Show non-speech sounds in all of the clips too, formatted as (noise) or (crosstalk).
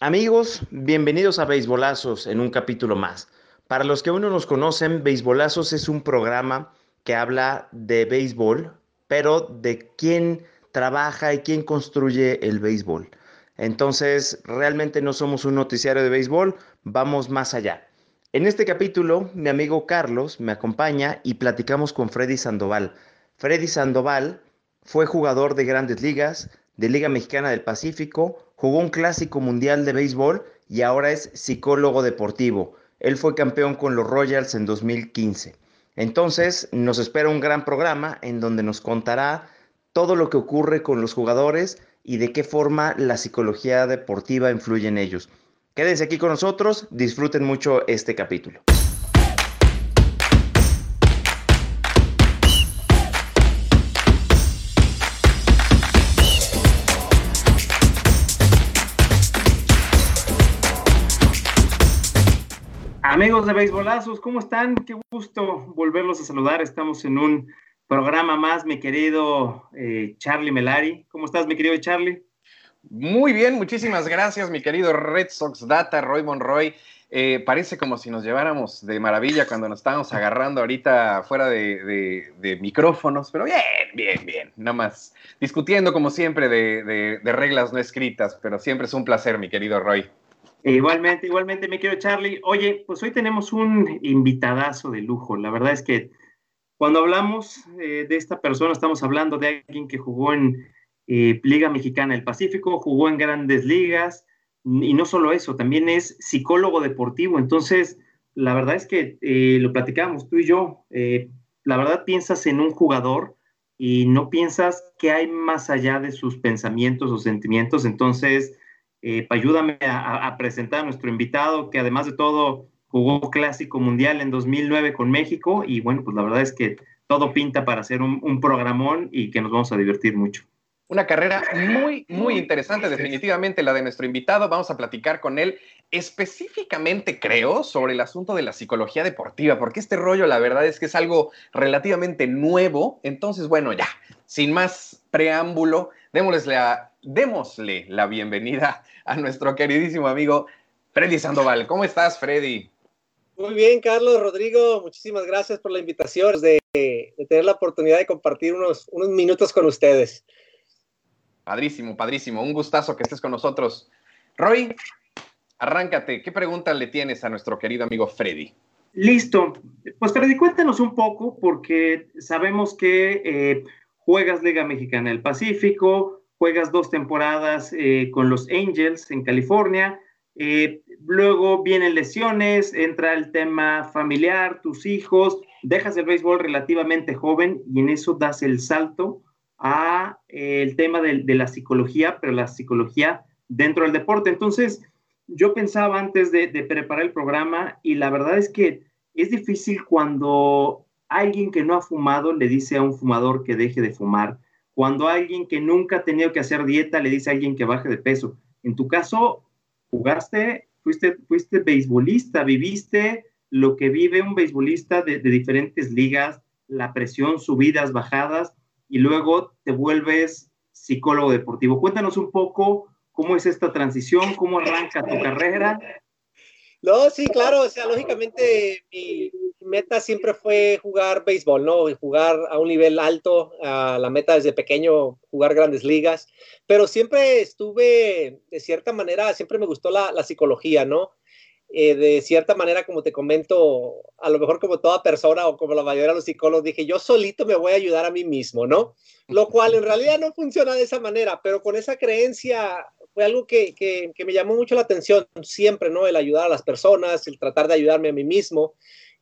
Amigos, bienvenidos a Beisbolazos en un capítulo más. Para los que aún no nos conocen, Beisbolazos es un programa que habla de béisbol, pero de quién trabaja y quién construye el béisbol. Entonces, realmente no somos un noticiario de béisbol, vamos más allá. En este capítulo, mi amigo Carlos me acompaña y platicamos con Freddy Sandoval. Freddy Sandoval fue jugador de grandes ligas, de Liga Mexicana del Pacífico, jugó un clásico mundial de béisbol y ahora es psicólogo deportivo. Él fue campeón con los Royals en 2015. Entonces nos espera un gran programa en donde nos contará todo lo que ocurre con los jugadores y de qué forma la psicología deportiva influye en ellos. Quédense aquí con nosotros, disfruten mucho este capítulo. Amigos de Beisbolazos, ¿cómo están? Qué gusto volverlos a saludar. Estamos en un programa más, mi querido eh, Charlie Melari. ¿Cómo estás, mi querido Charlie? Muy bien, muchísimas gracias, mi querido Red Sox Data, Roy Monroy. Eh, parece como si nos lleváramos de maravilla cuando nos estábamos agarrando ahorita fuera de, micrófonos, pero bien, bien, bien. Nada más discutiendo como siempre de, de reglas no escritas, pero siempre es un placer, mi querido Roy. Igualmente, igualmente, me quiero Charlie. Oye, pues hoy tenemos un invitadazo de lujo. La verdad es que cuando hablamos eh, de esta persona, estamos hablando de alguien que jugó en eh, Liga Mexicana del Pacífico, jugó en grandes ligas, y no solo eso, también es psicólogo deportivo. Entonces, la verdad es que eh, lo platicamos tú y yo. la verdad, piensas en un jugador y no piensas qué hay más allá de sus pensamientos o sentimientos. Entonces, eh, ayúdame a, presentar a nuestro invitado, que además de todo jugó Clásico Mundial en 2009 con México y bueno, pues la verdad es que todo pinta para hacer un, programón y que nos vamos a divertir mucho. Una carrera muy, muy interesante, definitivamente la de nuestro invitado. Vamos a platicar con él específicamente, creo, sobre el asunto de la psicología deportiva, porque este rollo, la verdad es que es algo relativamente nuevo. Entonces, bueno, ya, sin más preámbulo, démosles la démosle la bienvenida a nuestro queridísimo amigo Freddy Sandoval. ¿Cómo estás, Freddy? Muy bien, Carlos, Rodrigo, muchísimas gracias por la invitación, de, tener la oportunidad de compartir unos, unos minutos con ustedes. Padrísimo, padrísimo, un gustazo que estés con nosotros. Roy, arráncate, ¿qué pregunta le tienes a nuestro querido amigo Freddy? Listo, pues Freddy, cuéntanos un poco, porque sabemos que eh, juegas Liga Mexicana del Pacífico, juegas dos temporadas eh, con los Angels en California, eh, luego vienen lesiones, entra el tema familiar, tus hijos, dejas el béisbol relativamente joven y en eso das el salto a eh, el tema de, la psicología, pero la psicología dentro del deporte. Entonces, yo pensaba antes de, de preparar el programa y la verdad es que es difícil cuando alguien que no ha fumado le dice a un fumador que deje de fumar cuando alguien que nunca ha tenido que hacer dieta le dice a alguien que baje de peso. En tu caso, jugaste, fuiste, fuiste beisbolista, viviste lo que vive un beisbolista de, diferentes ligas, la presión, subidas, bajadas, y luego te vuelves psicólogo deportivo. Cuéntanos un poco cómo es esta transición, cómo arranca tu carrera. No, sí, claro, o sea, lógicamente mi, meta siempre fue jugar béisbol, ¿no? Jugar a un nivel alto, la meta desde pequeño, jugar grandes ligas, pero siempre estuve, de cierta manera, siempre me gustó la, psicología, ¿no? Eh, de cierta manera, como te comento, a lo mejor como toda persona o como la mayoría de los psicólogos, dije, yo solito me voy a ayudar a mí mismo, ¿no? Lo cual en realidad no funciona de esa manera, pero con esa creencia fue algo que, que, que me llamó mucho la atención siempre, ¿no? El ayudar a las personas, el tratar de ayudarme a mí mismo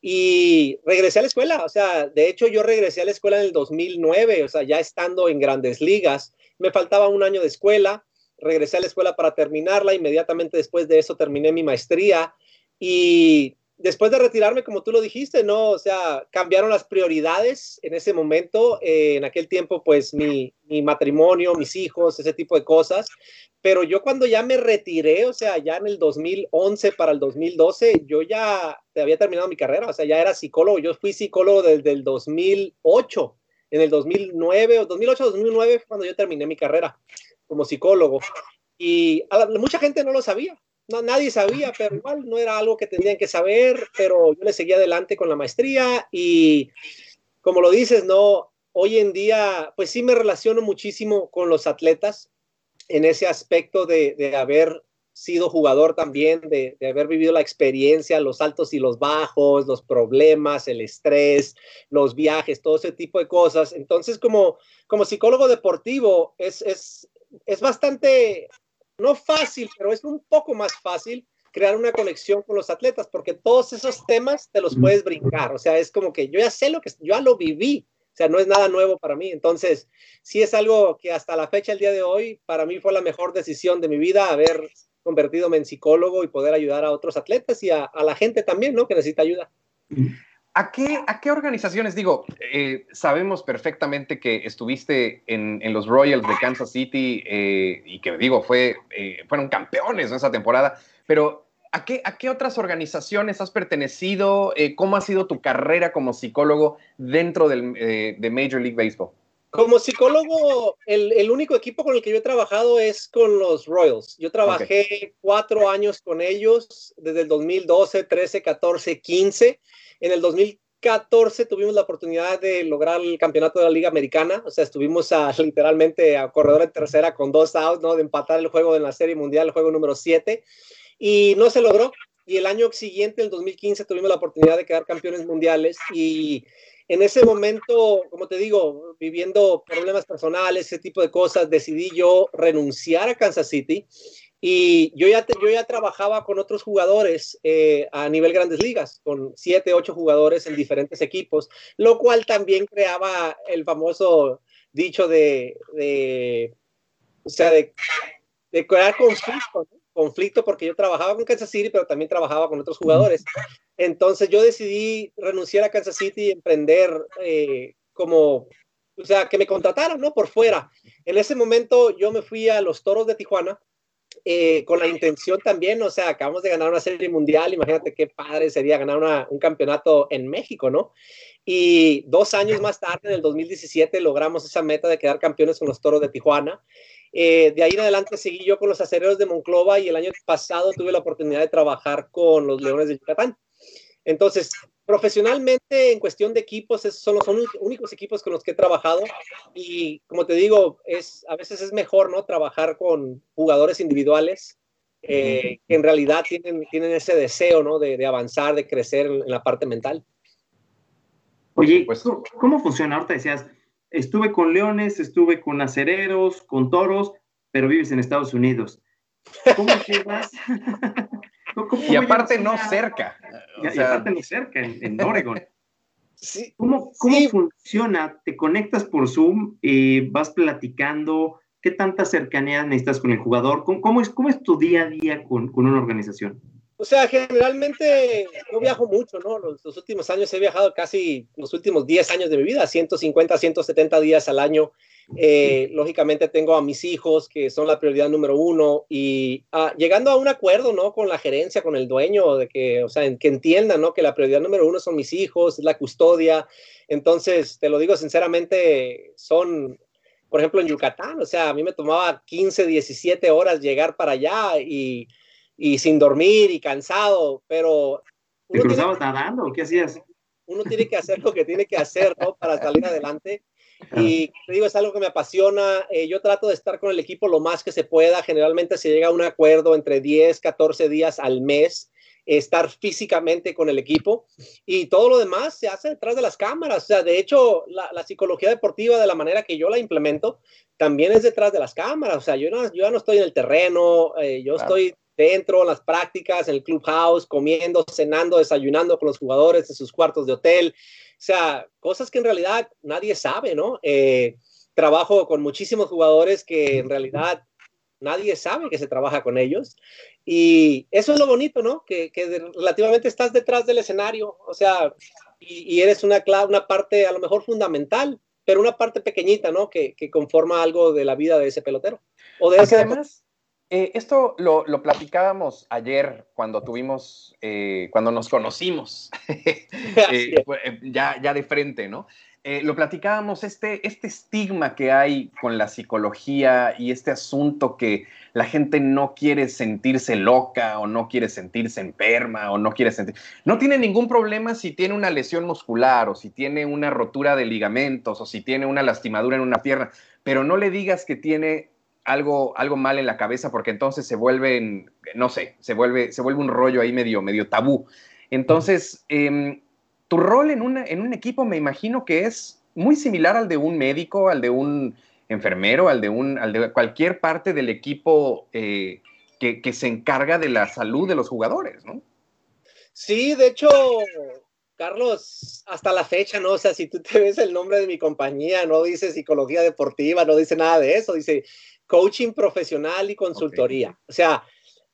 y regresé a la escuela, o sea, de hecho yo regresé a la escuela en el 2009, o sea, ya estando en grandes ligas, me faltaba un año de escuela, regresé a la escuela para terminarla, inmediatamente después de eso terminé mi maestría y después de retirarme, como tú lo dijiste, ¿no? O sea, cambiaron las prioridades en ese momento. Eh, en aquel tiempo, pues mi, mi, matrimonio, mis hijos, ese tipo de cosas. Pero yo cuando ya me retiré, o sea, ya en el 2011 para el 2012, yo ya había terminado mi carrera, o sea, ya era psicólogo. Yo fui psicólogo desde el 2008. En el 2009 o 2008-2009 fue cuando yo terminé mi carrera como psicólogo. Y mucha gente no lo sabía. no, nadie sabía, pero igual no era algo que tenían que saber, pero yo le seguía adelante con la maestría y como lo dices, no, hoy en día, pues sí me relaciono muchísimo con los atletas en ese aspecto de, de haber sido jugador también, de, de, haber vivido la experiencia, los altos y los bajos, los problemas, el estrés, los viajes, todo ese tipo de cosas. Entonces, como, como psicólogo deportivo, es, es, es bastante, no fácil, pero es un poco más fácil crear una conexión con los atletas, porque todos esos temas te los puedes brincar. O sea, es como que yo ya sé lo que, yo ya lo viví. O sea, no es nada nuevo para mí. Entonces, sí es algo que hasta la fecha, el día de hoy, para mí fue la mejor decisión de mi vida, haber convertido en psicólogo y poder ayudar a otros atletas y a, la gente también, ¿no? Que necesita ayuda. ¿A qué, ¿A qué, organizaciones? Digo, eh, sabemos perfectamente que estuviste en, en, los Royals de Kansas City eh, y que, digo, fue, eh, fueron campeones en esa temporada, pero ¿a qué, ¿a qué otras organizaciones has pertenecido? Eh, ¿Cómo ha sido tu carrera como psicólogo dentro del, eh, de Major League Baseball? Como psicólogo, el, el, único equipo con el que yo he trabajado es con los Royals. Yo trabajé okay. cuatro años con ellos, desde el 2012, 13, 14, 15. En el 2014 tuvimos la oportunidad de lograr el campeonato de la Liga Americana. O sea, estuvimos a, (laughs) literalmente a corredor de tercera con dos outs, ¿no? De empatar el juego en la Serie Mundial, el juego número 7. Y no se logró. Y el año siguiente, el 2015, tuvimos la oportunidad de quedar campeones mundiales y en ese momento, como te digo, viviendo problemas personales, ese tipo de cosas, decidí yo renunciar a Kansas City y yo ya, yo ya trabajaba con otros jugadores eh, a nivel grandes ligas, con siete, ocho jugadores en diferentes equipos, lo cual también creaba el famoso dicho de, de o sea, de, crear conflicto. Conflicto porque yo trabajaba con Kansas City, pero también trabajaba con otros jugadores. Entonces yo decidí renunciar a Kansas City y emprender eh, como, o sea, que me contrataran, ¿no? Por fuera. En ese momento yo me fui a los Toros de Tijuana eh, con la intención también, o sea, acabamos de ganar una serie mundial, imagínate qué padre sería ganar un campeonato en México, ¿no? Y dos años más tarde, en el 2017, logramos esa meta de quedar campeones con los Toros de Tijuana. Eh, de ahí en adelante seguí yo con los acereros de Monclova y el año pasado tuve la oportunidad de trabajar con los Leones de Yucatán. Entonces, profesionalmente, en cuestión de equipos, esos son los únicos equipos con los que he trabajado y como te digo, es, a veces es mejor ¿no? trabajar con jugadores individuales eh, que en realidad tienen, tienen ese deseo ¿no? de, de avanzar, de crecer en, en, la parte mental. Oye, ¿cómo funciona? Ahorita decías, estuve con leones, estuve con acereros, con toros, pero vives en Estados Unidos. ¿Cómo llevas? (laughs) ¿Cómo y aparte no cerca. Y, sea... y, aparte no cerca, en, en Oregon. (laughs) Sí, ¿Cómo, cómo sí. funciona? ¿Te conectas por Zoom y vas platicando? ¿Qué tanta cercanía necesitas con el jugador? ¿Cómo, cómo es, cómo es tu día a día con, con una organización? O sea, generalmente yo viajo mucho, ¿no? Los, los, últimos años he viajado casi los últimos 10 años de mi vida, 150, 170 días al año. Eh, lógicamente tengo a mis hijos, que son la prioridad número uno, y ah, llegando a un acuerdo, ¿no? Con la gerencia, con el dueño, de que, o sea, que entiendan, ¿no? Que la prioridad número uno son mis hijos, la custodia. Entonces, te lo digo sinceramente, son por ejemplo, en Yucatán, o sea, a mí me tomaba 15, 17 horas llegar para allá y y sin dormir y cansado, pero... ¿Te cruzabas tiene, nadando qué hacías? Uno tiene que hacer lo que tiene que hacer, ¿no? Para salir adelante. Y te digo, es algo que me apasiona. Eh, yo trato de estar con el equipo lo más que se pueda. Generalmente se llega a un acuerdo entre 10, 14 días al mes estar físicamente con el equipo y todo lo demás se hace detrás de las cámaras. O sea, de hecho, la, la, psicología deportiva de la manera que yo la implemento también es detrás de las cámaras. O sea, yo, no, yo ya no estoy en el terreno, eh, yo claro. estoy dentro, en las prácticas, en el clubhouse, comiendo, cenando, desayunando con los jugadores en sus cuartos de hotel. O sea, cosas que en realidad nadie sabe, ¿no? Eh, trabajo con muchísimos jugadores que en realidad nadie sabe que se trabaja con ellos. Y eso es lo bonito, ¿no? Que, que relativamente estás detrás del escenario, o sea, y, y eres una, una parte a lo mejor fundamental, pero una parte pequeñita, ¿no? Que, que conforma algo de la vida de ese pelotero. O de ese además, eh, esto lo, lo, platicábamos ayer cuando tuvimos, eh, cuando nos conocimos, (laughs) eh, ya, ya de frente, ¿no? lo platicábamos, este, este estigma que hay con la psicología y este asunto que la gente no quiere sentirse loca o no quiere sentirse enferma o no quiere sentir... No tiene ningún problema si tiene una lesión muscular o si tiene una rotura de ligamentos o si tiene una lastimadura en una pierna, pero no le digas que tiene algo, algo mal en la cabeza porque entonces se vuelve, no sé, se vuelve, se vuelve un rollo ahí medio, medio tabú. Entonces, eh, tu rol en, en un equipo me imagino que es muy similar al de un médico, al de un enfermero, al de, un, al de cualquier parte del equipo eh, que, que, se encarga de la salud de los jugadores, ¿no? Sí, de hecho, Carlos, hasta la fecha, ¿no? O sea, si tú te ves el nombre de mi compañía, no dice psicología deportiva, no dice nada de eso, dice coaching profesional y consultoría. Okay. O sea,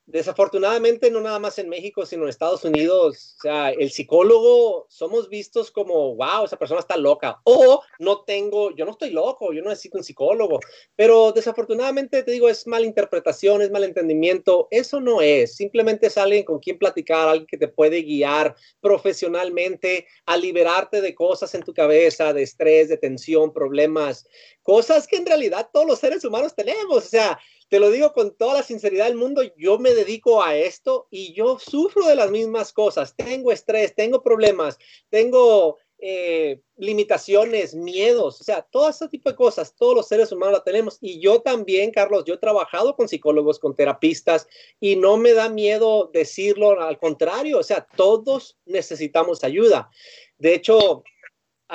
desafortunadamente no nada más en México, sino en Estados Unidos, o sea, el psicólogo somos vistos como, wow, esa persona está loca, o no tengo, yo no estoy loco, yo no necesito un psicólogo, pero desafortunadamente te digo, es malinterpretación, es malentendimiento, eso no es, simplemente es alguien con quien platicar, alguien que te puede guiar profesionalmente a liberarte de cosas en tu cabeza, de estrés, de tensión, problemas, cosas que en realidad todos los seres humanos tenemos, o sea, te lo digo con toda la sinceridad del mundo, yo me dedico a esto y yo sufro de las mismas cosas. Tengo estrés, tengo problemas, tengo eh, limitaciones, miedos, o sea, todo ese tipo de cosas, todos los seres humanos la tenemos. Y yo también, Carlos, yo he trabajado con psicólogos, con terapistas y no me da miedo decirlo, al contrario, o sea, todos necesitamos ayuda. De hecho,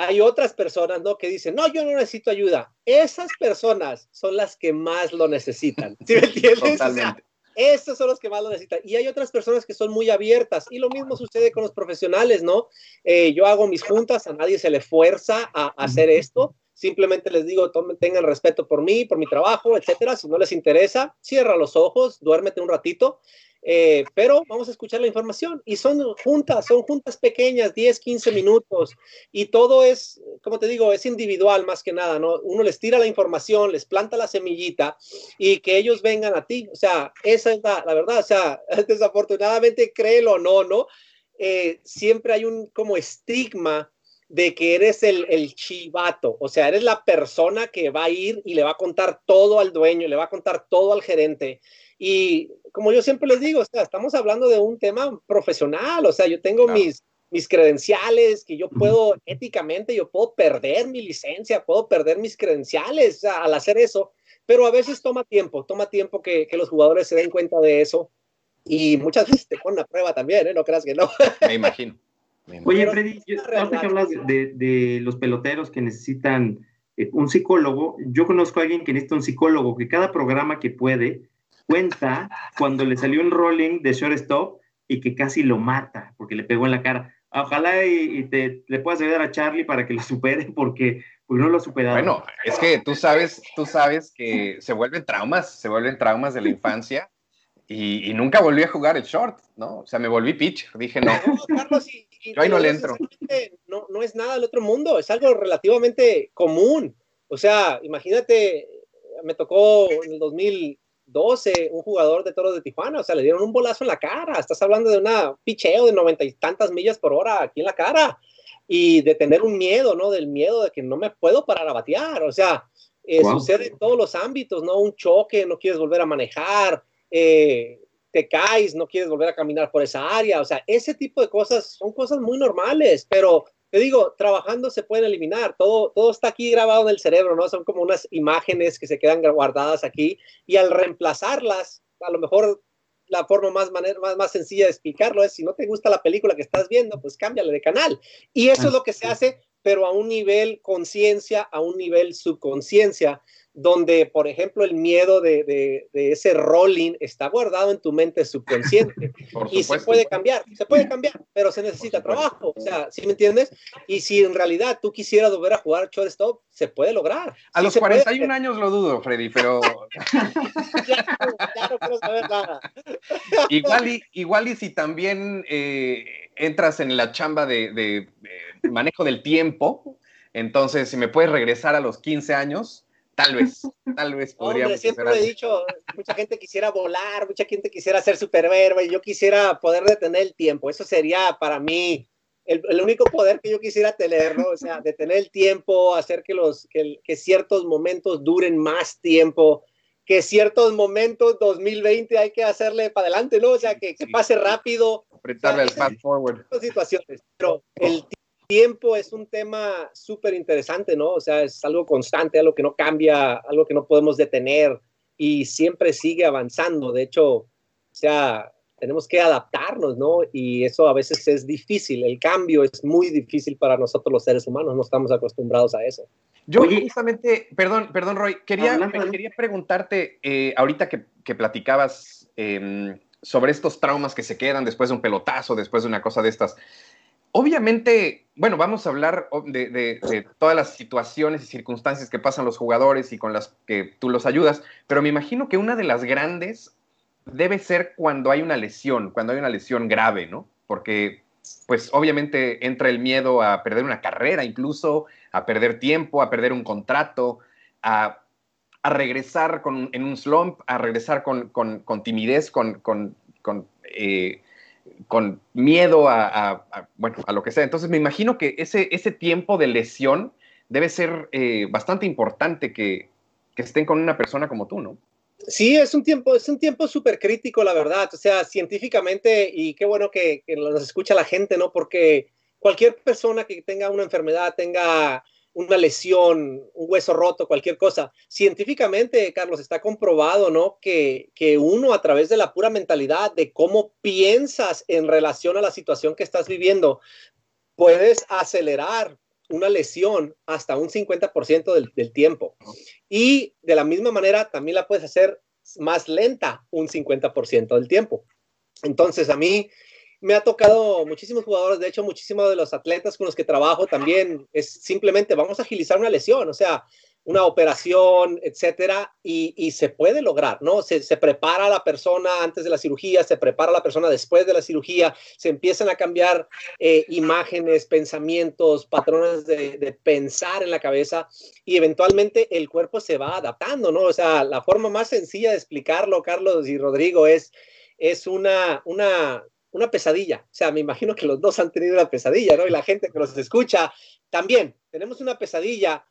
hay otras personas, ¿no? Que dicen, no, yo no necesito ayuda. Esas personas son las que más lo necesitan. (laughs) ¿Sí me entiendes? Totalmente. Esos son los que más lo necesitan. Y hay otras personas que son muy abiertas. Y lo mismo sucede con los profesionales, ¿no? Eh, yo hago mis juntas, a nadie se le fuerza a, a hacer esto. Simplemente les digo, tomen, tengan respeto por mí, por mi trabajo, etcétera. Si no les interesa, cierra los ojos, duérmete un ratito. Eh, pero vamos a escuchar la información y son juntas, son juntas pequeñas, 10, 15 minutos y todo es, como te digo, es individual más que nada, ¿no? Uno les tira la información, les planta la semillita y que ellos vengan a ti, o sea, esa es la, verdad, o sea, (laughs) desafortunadamente créelo o no, ¿no? Eh, siempre hay un como estigma de que eres el, el chivato, o sea, eres la persona que va a ir y le va a contar todo al dueño, le va a contar todo al gerente. Y como yo siempre les digo, o sea, estamos hablando de un tema profesional, o sea, yo tengo claro. mis, mis credenciales, que yo puedo éticamente, yo puedo perder mi licencia, puedo perder mis credenciales o sea, al hacer eso, pero a veces toma tiempo, toma tiempo que, que, los jugadores se den cuenta de eso y muchas veces te ponen a prueba también, ¿eh? No creas que no. Me imagino. Oye, Freddy, yo, ahorita que hablas de, de, los peloteros que necesitan eh, un psicólogo, yo conozco a alguien que necesita un psicólogo, que cada programa que puede, cuenta cuando le salió un rolling de shortstop y que casi lo mata porque le pegó en la cara. Ojalá y, y te, le puedas ayudar a Charlie para que lo supere (laughs) porque, porque no lo ha superado. Bueno, es que tú sabes, tú sabes que se vuelven traumas, se vuelven traumas de la infancia y, y nunca volví a jugar el short, ¿no? O sea, me volví pitch, dije no. no Carlos, y, y yo ahí no le entro. No, no es nada del otro mundo, es algo relativamente común. O sea, imagínate, me tocó en el 2000 12, un jugador de Toros de Tijuana, o sea, le dieron un bolazo en la cara, estás hablando de una picheo de noventa y tantas millas por hora aquí en la cara, y de tener un miedo, ¿no? Del miedo de que no me puedo parar a batear, o sea, eh, wow. sucede en todos los ámbitos, ¿no? Un choque, no quieres volver a manejar, eh, te caes, no quieres volver a caminar por esa área, o sea, ese tipo de cosas son cosas muy normales, pero te digo, trabajando se pueden eliminar, todo, todo está aquí grabado en el cerebro, ¿no? Son como unas imágenes que se quedan guardadas aquí y al reemplazarlas, a lo mejor la forma más, manera, más, más sencilla de explicarlo es, si no te gusta la película que estás viendo, pues cámbiale de canal. Y eso es lo que se hace, pero a un nivel conciencia, a un nivel subconsciencia donde, por ejemplo, el miedo de, de, de, ese rolling está guardado en tu mente subconsciente (laughs) y se puede cambiar, se puede cambiar, pero se necesita trabajo, o sea, ¿sí me entiendes? Y si en realidad tú quisieras volver a jugar shortstop, se puede lograr. A sí los 41 puede. años lo dudo, Freddy, pero... (laughs) (laughs) claro, claro, quiero saber nada. igual, y, igual y si también eh, entras en la chamba de, de, de manejo del tiempo, entonces si me puedes regresar a los 15 años, Tal vez, tal vez podríamos. Hombre, siempre he dicho, mucha gente quisiera volar, mucha gente quisiera ser superhéroe, yo quisiera poder detener el tiempo. Eso sería para mí el, único poder que yo quisiera tener, ¿no? O sea, de tener el tiempo, hacer que, los, que, que ciertos momentos duren más tiempo, que ciertos momentos 2020 hay que hacerle para adelante, ¿no? O sea, que, que pase rápido. Apretarle el fast forward. Situaciones, pero el tiempo es un tema súper interesante, ¿no? O sea, es algo constante, algo que no cambia, algo que no podemos detener y siempre sigue avanzando. De hecho, o sea, tenemos que adaptarnos, ¿no? Y eso a veces es difícil. El cambio es muy difícil para nosotros los seres humanos, no estamos acostumbrados a eso. Yo justamente, perdón, perdón, Roy, quería, quería preguntarte, eh, ahorita que, que platicabas em, sobre estos traumas que se quedan después de un pelotazo, después de una cosa de estas. Obviamente, bueno, vamos a hablar de, todas las situaciones y circunstancias que pasan los jugadores y con las que tú los ayudas, pero me imagino que una de las grandes debe ser cuando hay una lesión, cuando hay una lesión grave, ¿no? Porque, pues, obviamente entra el miedo a perder una carrera, incluso a perder tiempo, a perder un contrato, a, regresar en un slump, a regresar con, timidez, con, eh, con miedo a, bueno, a lo que sea. Entonces me imagino que ese, ese tiempo de lesión debe ser eh, bastante importante que, estén con una persona como tú, ¿no? Sí, es un tiempo, es un tiempo súper crítico, la verdad. O sea, científicamente, y qué bueno que, que, nos escucha la gente, ¿no? Porque cualquier persona que tenga una enfermedad, tenga una lesión, un hueso roto, cualquier cosa. Científicamente, Carlos, está comprobado, ¿no? Que, que uno a través de la pura mentalidad, de cómo piensas en relación a la situación que estás viviendo, puedes acelerar una lesión hasta un 50% del, del tiempo. Y de la misma manera, también la puedes hacer más lenta un 50% del tiempo. Entonces, a mí me ha tocado muchísimos jugadores, de hecho, muchísimos de los atletas con los que trabajo también es simplemente vamos a agilizar una lesión, o sea, una operación, etcétera, y, se puede lograr, ¿no? Se, prepara la persona antes de la cirugía, se prepara la persona después de la cirugía, se empiezan a cambiar eh, imágenes, pensamientos, patrones de, de, pensar en la cabeza y eventualmente el cuerpo se va adaptando, ¿no? O sea, la forma más sencilla de explicarlo, Carlos y Rodrigo, es, es una, una una pesadilla. O sea, me imagino que los dos han tenido una pesadilla, ¿no? Y la gente que nos escucha también, tenemos una pesadilla,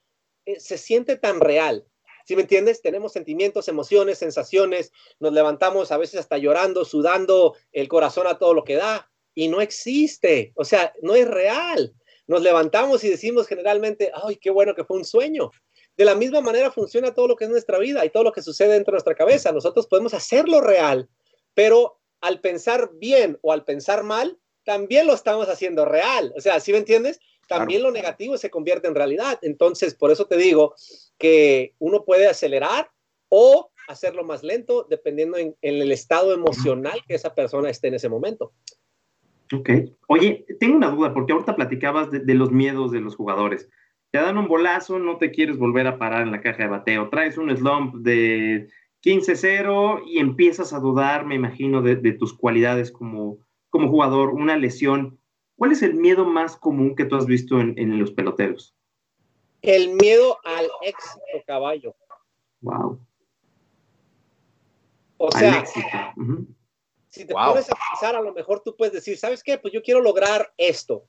eh, se siente tan real. ¿Sí me entiendes? Tenemos sentimientos, emociones, sensaciones, nos levantamos a veces hasta llorando, sudando el corazón a todo lo que da y no existe, o sea, no es real. Nos levantamos y decimos generalmente, ay, qué bueno que fue un sueño. De la misma manera funciona todo lo que es nuestra vida y todo lo que sucede dentro de nuestra cabeza. Nosotros podemos hacerlo real, pero al pensar bien o al pensar mal, también lo estamos haciendo real. O sea, ¿sí me entiendes? También lo negativo se convierte en realidad. Entonces, por eso te digo que uno puede acelerar o hacerlo más lento dependiendo en, el estado emocional que esa persona esté en ese momento. Ok. Oye, tengo una duda, porque ahorita platicabas de, de, los miedos de los jugadores. Te dan un bolazo, no te quieres volver a parar en la caja de bateo, traes un slump de 15-0 y empiezas a dudar, me imagino, de, tus cualidades como, como jugador, una lesión. ¿Cuál es el miedo más común que tú has visto en, los peloteros? El miedo al éxito, caballo. Wow. O sea, si te pones a pensar, a lo mejor tú puedes decir, ¿sabes qué? Pues yo quiero lograr esto,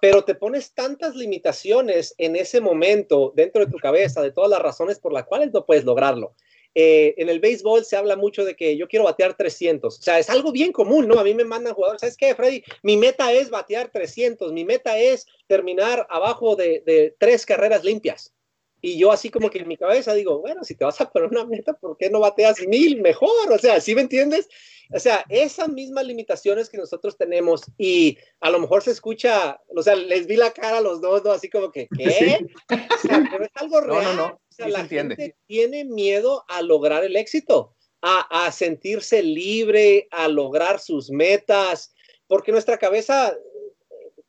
pero te pones tantas limitaciones en ese momento dentro de tu cabeza de todas las razones por las cuales no puedes lograrlo. Eh, en el béisbol se habla mucho de que yo quiero batear 300. O sea, es algo bien común, ¿no? A mí me mandan jugadores, ¿sabes qué, Freddy? Mi meta es batear 300, mi meta es terminar abajo de, de tres carreras limpias. Y yo así como que en mi cabeza digo, bueno, si te vas a poner una meta, ¿por qué no bateas mil mejor? O sea, ¿sí me entiendes? O sea, esas mismas limitaciones que nosotros tenemos y a lo mejor se escucha, o sea, les vi la cara a los dos, ¿no? Así como que, ¿qué? O sea, pero es algo real. No, no, no. La gente tiene miedo a lograr el éxito, a, a sentirse libre, a lograr sus metas, porque nuestra cabeza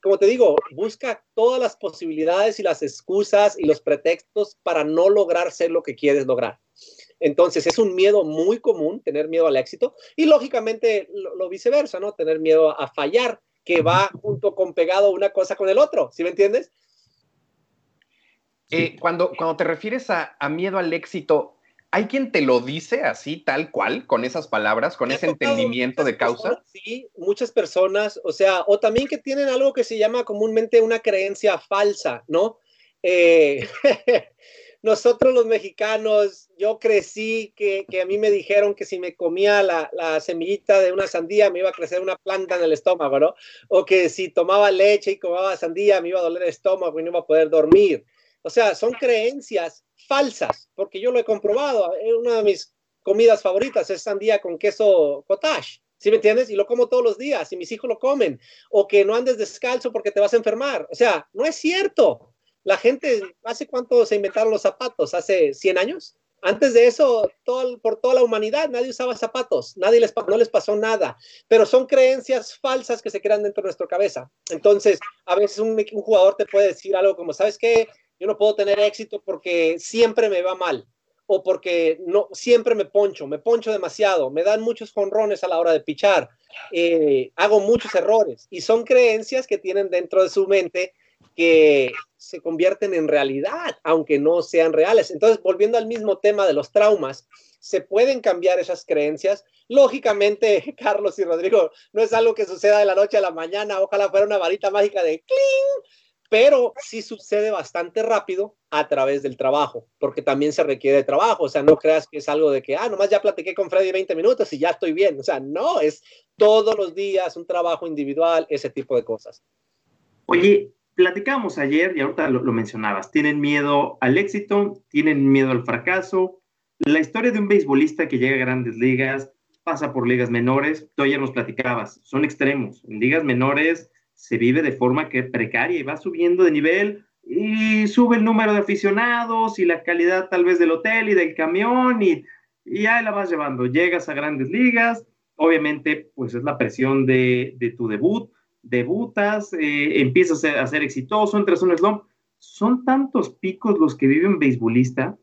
como te digo, busca todas las posibilidades y las excusas y los pretextos para no lograr ser lo que quieres lograr. Entonces es un miedo muy común tener miedo al éxito y lógicamente lo, viceversa, ¿no? Tener miedo a fallar, que va junto con pegado una cosa con el otro, ¿sí me entiendes? Eh, cuando, cuando te refieres a, miedo al éxito, ¿Hay quien te lo dice así, tal cual, con esas palabras, con ese entendimiento de causa? sí, muchas personas, o sea, o también que tienen algo que se llama comúnmente una creencia falsa, ¿no? Eh, (laughs) nosotros los mexicanos, yo crecí que, a mí me dijeron que si me comía la, semillita de una sandía me iba a crecer una planta en el estómago, ¿no? O que si tomaba leche y comaba sandía me iba a doler el estómago y no iba a poder dormir. O sea, son creencias falsas, porque yo lo he comprobado. Eh, una de mis comidas favoritas es sandía con queso cottage. ¿Sí me entiendes? Y lo como todos los días y mis hijos lo comen. O que no andes descalzo porque te vas a enfermar. O sea, no es cierto. La gente, ¿hace cuánto se inventaron los zapatos? ¿Hace 100 años? Antes de eso, todo, por toda la humanidad, nadie usaba zapatos, nadie les, no les pasó nada, pero son creencias falsas que se crean dentro de nuestra cabeza. Entonces, a veces un, un jugador te puede decir algo como, ¿sabes qué? Yo no puedo tener éxito porque siempre me va mal o porque no siempre me poncho, me poncho demasiado, me dan muchos jonrones a la hora de pichar, eh, hago muchos errores y son creencias que tienen dentro de su mente que se convierten en realidad, aunque no sean reales. Entonces, volviendo al mismo tema de los traumas, se pueden cambiar esas creencias. Lógicamente, (laughs) Carlos y Rodrigo, no es algo que suceda de la noche a la mañana, ojalá fuera una varita mágica de cling, pero sí sucede bastante rápido a través del trabajo, porque también se requiere trabajo, o sea, no creas que es algo de que, ah, nomás ya platiqué con Freddy 20 minutos y ya estoy bien, o sea, no, es todos los días un trabajo individual, ese tipo de cosas. Oye, platicamos ayer y ahorita lo, mencionabas, tienen miedo al éxito, tienen miedo al fracaso. La historia de un beisbolista que llega a grandes ligas, pasa por ligas menores, tú ayer nos platicabas, son extremos. En ligas menores se vive de forma que precaria y va subiendo de nivel y sube el número de aficionados y la calidad tal vez del hotel y del camión y, y ahí la vas llevando. Llegas a grandes ligas, obviamente pues es la presión de, de tu debut, debutas, eh, empiezas a ser, exitoso, entras en un slump. Son tantos picos los que viven beisbolista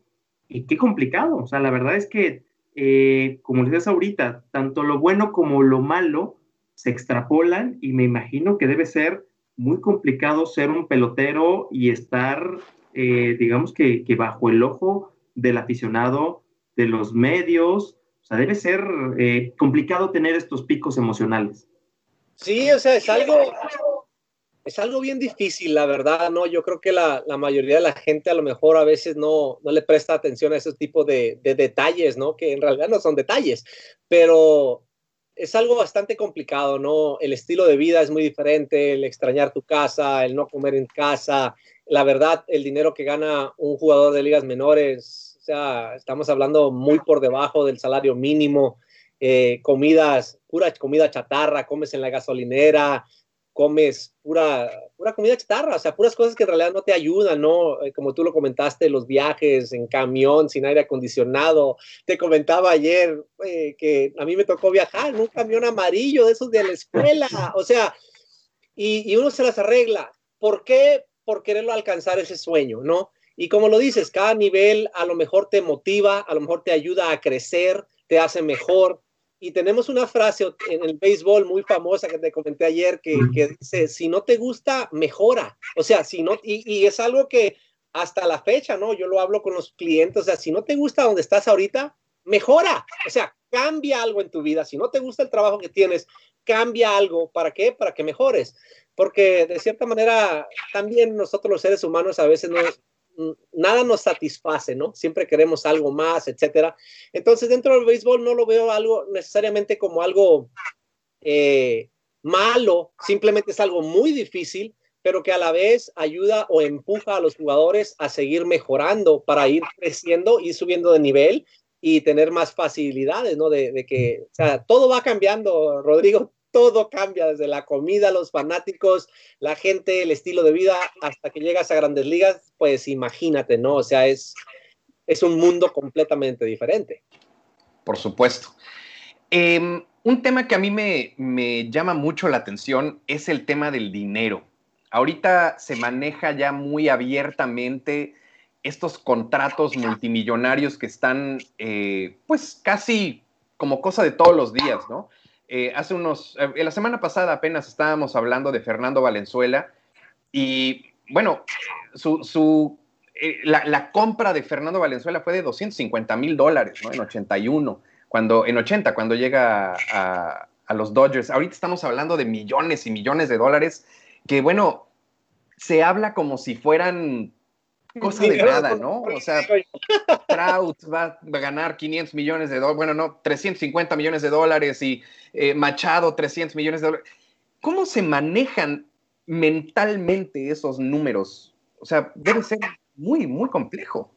y qué complicado. O sea, la verdad es que, eh, como les decía ahorita, tanto lo bueno como lo malo se extrapolan y me imagino que debe ser muy complicado ser un pelotero y estar, eh, digamos que, bajo el ojo del aficionado, de los medios. O sea, debe ser complicado tener estos picos emocionales. Sí, o sea, es algo, es algo bien difícil, la verdad, ¿no? Yo creo que la, la mayoría de la gente a lo mejor a veces no, no le presta atención a ese tipo de, detalles, ¿no? Que en realidad no son detalles, pero es algo bastante complicado, ¿no? El estilo de vida es muy diferente, el extrañar tu casa, el no comer en casa, la verdad, el dinero que gana un jugador de ligas menores, o sea, estamos hablando muy por debajo del salario mínimo eh, comidas, pura comida chatarra, comes en la gasolinera, comes pura, pura comida chatarra, o sea, puras cosas que en realidad no te ayudan, ¿no? Eh, como tú lo comentaste, los viajes en camión sin aire acondicionado. Te comentaba ayer eh, que a mí me tocó viajar en un camión amarillo de esos de la escuela, (laughs) o sea, y, y uno se las arregla. ¿Por qué? Por quererlo alcanzar ese sueño, ¿no? Y como lo dices, cada nivel a lo mejor te motiva, a lo mejor te ayuda a crecer, te hace mejor, y tenemos una frase en el béisbol muy famosa que te comenté ayer que, dice, si no te gusta, mejora. O sea, si no, y, es algo que hasta la fecha, ¿no? Yo lo hablo con los clientes, o sea, si no te gusta donde estás ahorita, mejora. O sea, cambia algo en tu vida. Si no te gusta el trabajo que tienes, cambia algo. ¿Para qué? Para que mejores. Porque de cierta manera, también nosotros los seres humanos a veces no, nada nos satisface, ¿no? Siempre queremos algo más, etcétera. Entonces, dentro del béisbol no lo veo algo necesariamente como algo eh, malo, simplemente es algo muy difícil, pero que a la vez ayuda o empuja a los jugadores a seguir mejorando para ir creciendo y subiendo de nivel y tener más facilidades, ¿no? De, de que, o sea, todo va cambiando, Rodrigo, todo cambia, desde la comida, los fanáticos, la gente, el estilo de vida, hasta que llegas a grandes ligas, pues imagínate, ¿no? O sea, es, es un mundo completamente diferente. Por supuesto. Em, un tema que a mí me, me llama mucho la atención es el tema del dinero. Ahorita se maneja ya muy abiertamente estos contratos multimillonarios que están, eh, pues, casi como cosa de todos los días, ¿no? Eh, hace unos, eh, la semana pasada apenas estábamos hablando de Fernando Valenzuela y bueno, su, eh, la, compra de Fernando Valenzuela fue de 250 mil dólares, ¿no? En 81, cuando, en 80, cuando llega a, a los Dodgers. Ahorita estamos hablando de millones y millones de dólares que, bueno, se habla como si fueran cosa de nada, ¿no? O sea, Trout va a ganar 500 millones de dólares, bueno, no, 350 millones de dólares y eh, Machado 300 millones de dólares. ¿Cómo se manejan mentalmente esos números? O sea, debe ser muy, muy complejo.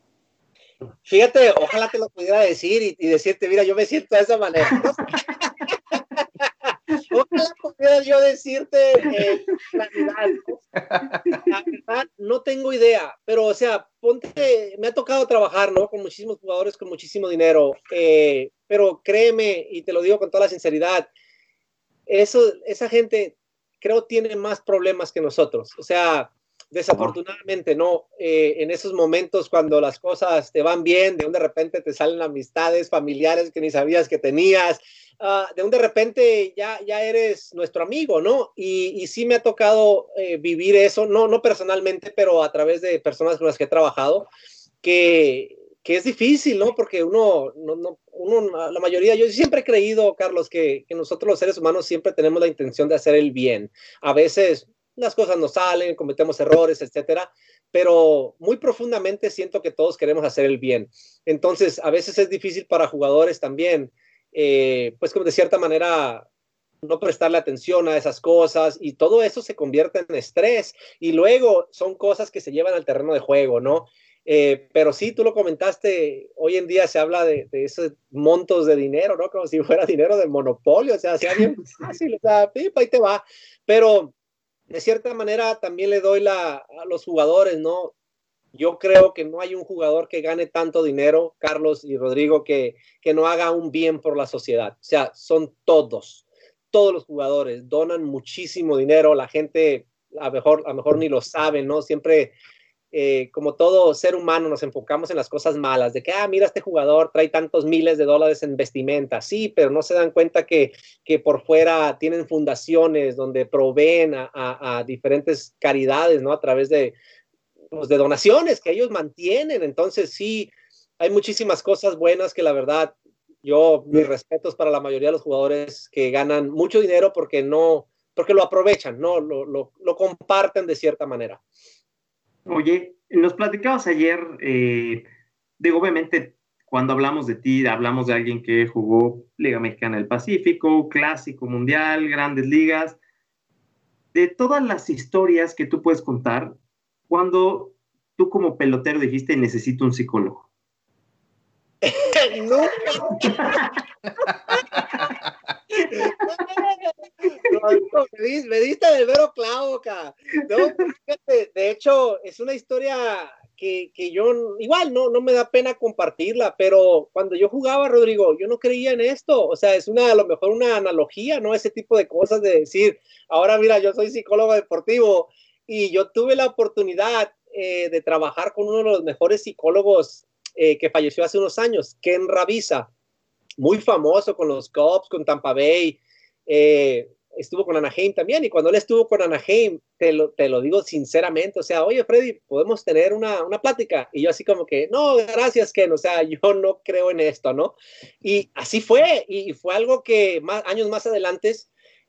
Fíjate, ojalá te lo pudiera decir y, y decirte, mira, yo me siento de esa manera. (laughs) Ojalá (laughs) pudiera yo decirte eh, la, verdad, no tengo idea, pero o sea, ponte, me ha tocado trabajar, ¿no? Con muchísimos jugadores con muchísimo dinero, eh, pero créeme, y te lo digo con toda la sinceridad, eso, esa gente creo tiene más problemas que nosotros. O sea, desafortunadamente no. Eh, en esos momentos cuando las cosas te van bien, de un de repente te salen amistades familiares que ni sabías que tenías, Ah, de un de repente ya, ya eres nuestro amigo, ¿no? Y, sí me ha tocado eh, vivir eso, no, no personalmente, pero a través de personas con las que he trabajado, que, que es difícil, ¿no? Porque uno, no, no, uno, la mayoría, yo siempre he creído, Carlos, que, que nosotros los seres humanos siempre tenemos la intención de hacer el bien. A veces las cosas no salen, cometemos errores, etcétera, pero muy profundamente siento que todos queremos hacer el bien. Entonces, a veces es difícil para jugadores también eh, pues como de cierta manera no prestarle atención a esas cosas y todo eso se convierte en estrés y luego son cosas que se llevan al terreno de juego, ¿no? Eh, pero sí, tú lo comentaste, hoy en día se habla de, esos montos de dinero, ¿no? Como si fuera dinero de monopolio, o sea, sea bien (laughs) fácil, o sea, ahí te va. Pero de cierta manera también le doy la, a los jugadores, ¿no? Yo creo que no hay un jugador que gane tanto dinero, Carlos y Rodrigo, que, que no haga un bien por la sociedad. O sea, son todos, todos los jugadores donan muchísimo dinero. La gente a lo mejor, a mejor ni lo sabe, ¿no? Siempre, eh, como todo ser humano, nos enfocamos en las cosas malas, de que, ah, mira, este jugador trae tantos miles de dólares en vestimenta. Sí, pero no se dan cuenta que, que por fuera tienen fundaciones donde proveen a, a diferentes caridades, ¿no? A través de, pues, de donaciones que ellos mantienen. Entonces, sí, hay muchísimas cosas buenas que la verdad, yo, mis respetos para la mayoría de los jugadores que ganan mucho dinero porque no, porque lo aprovechan, ¿no? Lo, lo, lo comparten de cierta manera. Oye, nos platicabas ayer, eh, digo, obviamente, cuando hablamos de ti, hablamos de alguien que jugó Liga Mexicana del Pacífico, Clásico Mundial, Grandes Ligas. De todas las historias que tú puedes contar, cuando tú como pelotero dijiste necesito un psicólogo? no. Me, diste el vero clavo, acá. (laughs) de hecho, es una historia que, que, yo igual no, no me da pena compartirla, pero cuando yo jugaba, Rodrigo, yo no creía en esto. O sea, es una, a lo mejor una analogía, ¿no? Ese tipo de cosas de decir, ahora mira, yo soy psicólogo deportivo y yo tuve la oportunidad eh, de trabajar con uno de los mejores psicólogos eh, que falleció hace unos años, Ken Ravisa, muy famoso con los Cubs, con Tampa Bay, eh, estuvo con Anaheim también, y cuando él estuvo con Anaheim, te lo, te lo digo sinceramente, o sea, oye Freddy, podemos tener una, una plática, y yo así como que, no, gracias Ken, o sea, (laughs) yo no creo en esto, ¿no? Y así fue, y fue algo que más, años más adelante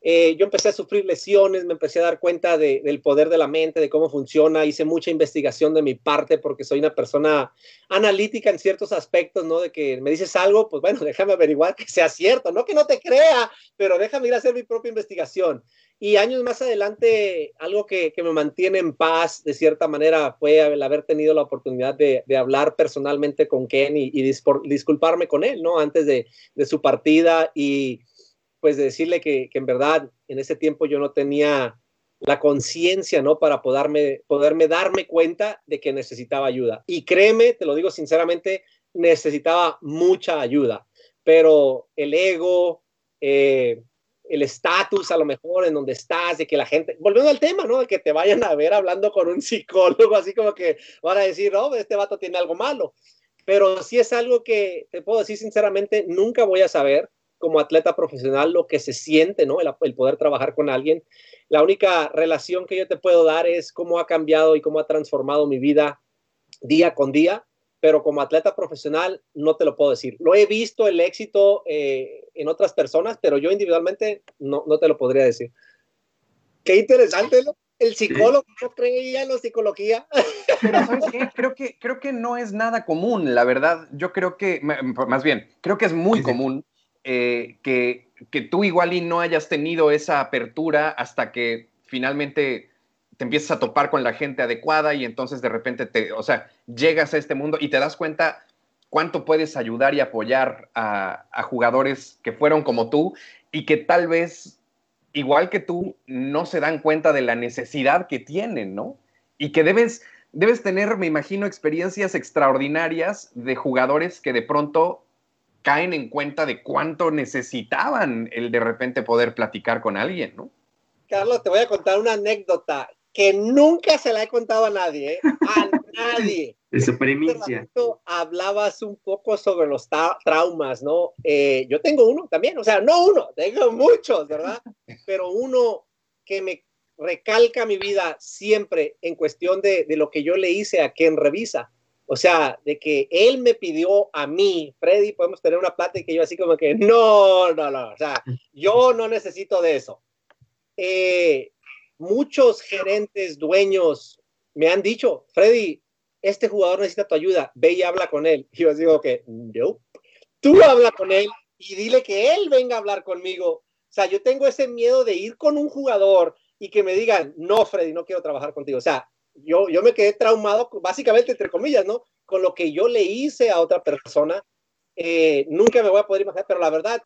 eh, yo empecé a sufrir lesiones, me empecé a dar cuenta del poder de la mente, de cómo funciona, hice mucha investigación de mi parte porque soy una persona analítica en ciertos aspectos, ¿no? De que me dices algo, pues bueno, (laughs) déjame averiguar que sea cierto, no que no te crea, pero déjame ir a hacer mi propia investigación. Y años más adelante, algo que, que me mantiene en paz de cierta manera fue el haber tenido la oportunidad de, de hablar personalmente con Ken y, y disculparme con él, ¿no? Antes de, de su partida y pues decirle que, en verdad en ese tiempo yo no tenía la conciencia, ¿no? Para poderme, poderme darme cuenta de que necesitaba ayuda. Y créeme, te lo digo sinceramente, necesitaba mucha ayuda, pero el ego, eh, el estatus a lo mejor en donde estás, de que la gente, volviendo al tema, ¿no? De que te vayan a ver hablando con un psicólogo, así como que van a decir, no, este vato tiene algo malo. Pero sí es algo que te puedo decir sinceramente, nunca voy a saber como atleta profesional lo que se siente, ¿no? El, poder trabajar con alguien. La única relación que yo te puedo dar es cómo ha cambiado y cómo ha transformado mi vida día con día, pero como atleta profesional no te lo puedo decir. Lo he visto el éxito eh, en otras personas, pero yo individualmente no, no te lo podría decir. Qué interesante, ¿no? El psicólogo no creía en la psicología. Pero ¿sabes qué? Creo que, creo que no es nada común, la verdad. Yo creo que, más bien, creo que es muy común eh, que, que tú igual y no hayas tenido esa apertura hasta que finalmente te empiezas a topar con la gente adecuada y entonces de repente te, o sea, llegas a este mundo y te das cuenta cuánto puedes ayudar y apoyar a, jugadores que fueron como tú y que tal vez, igual que tú, no se dan cuenta de la necesidad que tienen, ¿no? Y que debes, debes tener, me imagino, experiencias extraordinarias de jugadores que de pronto caen en cuenta de cuánto necesitaban el de repente poder platicar con alguien, ¿no? Carlos, te voy a contar una anécdota que nunca se la he contado a nadie, ¿eh? a nadie. (laughs) Es primicia. Hablabas un poco sobre los traumas, ¿no? Eh, yo tengo uno también, o sea, no uno, tengo muchos, ¿verdad? Pero uno que me recalca mi vida siempre en cuestión de, de lo que yo le hice a quien revisa. O sea, de que él me pidió a mí, Freddy, podemos tener una plática y yo así como que, no, no, no, o sea, yo no necesito de eso. Eh, muchos gerentes, dueños me han dicho, Freddy, este jugador necesita tu ayuda, ve y habla con él. Y yo digo que, no, tú habla con él y dile que él venga a hablar conmigo. O sea, yo tengo ese miedo de ir con un jugador y que me digan, no, Freddy, no quiero trabajar contigo. O sea, yo, yo me quedé traumado, básicamente, entre comillas, ¿no? Con lo que yo le hice a otra persona. Eh, nunca me voy a poder imaginar, pero la verdad,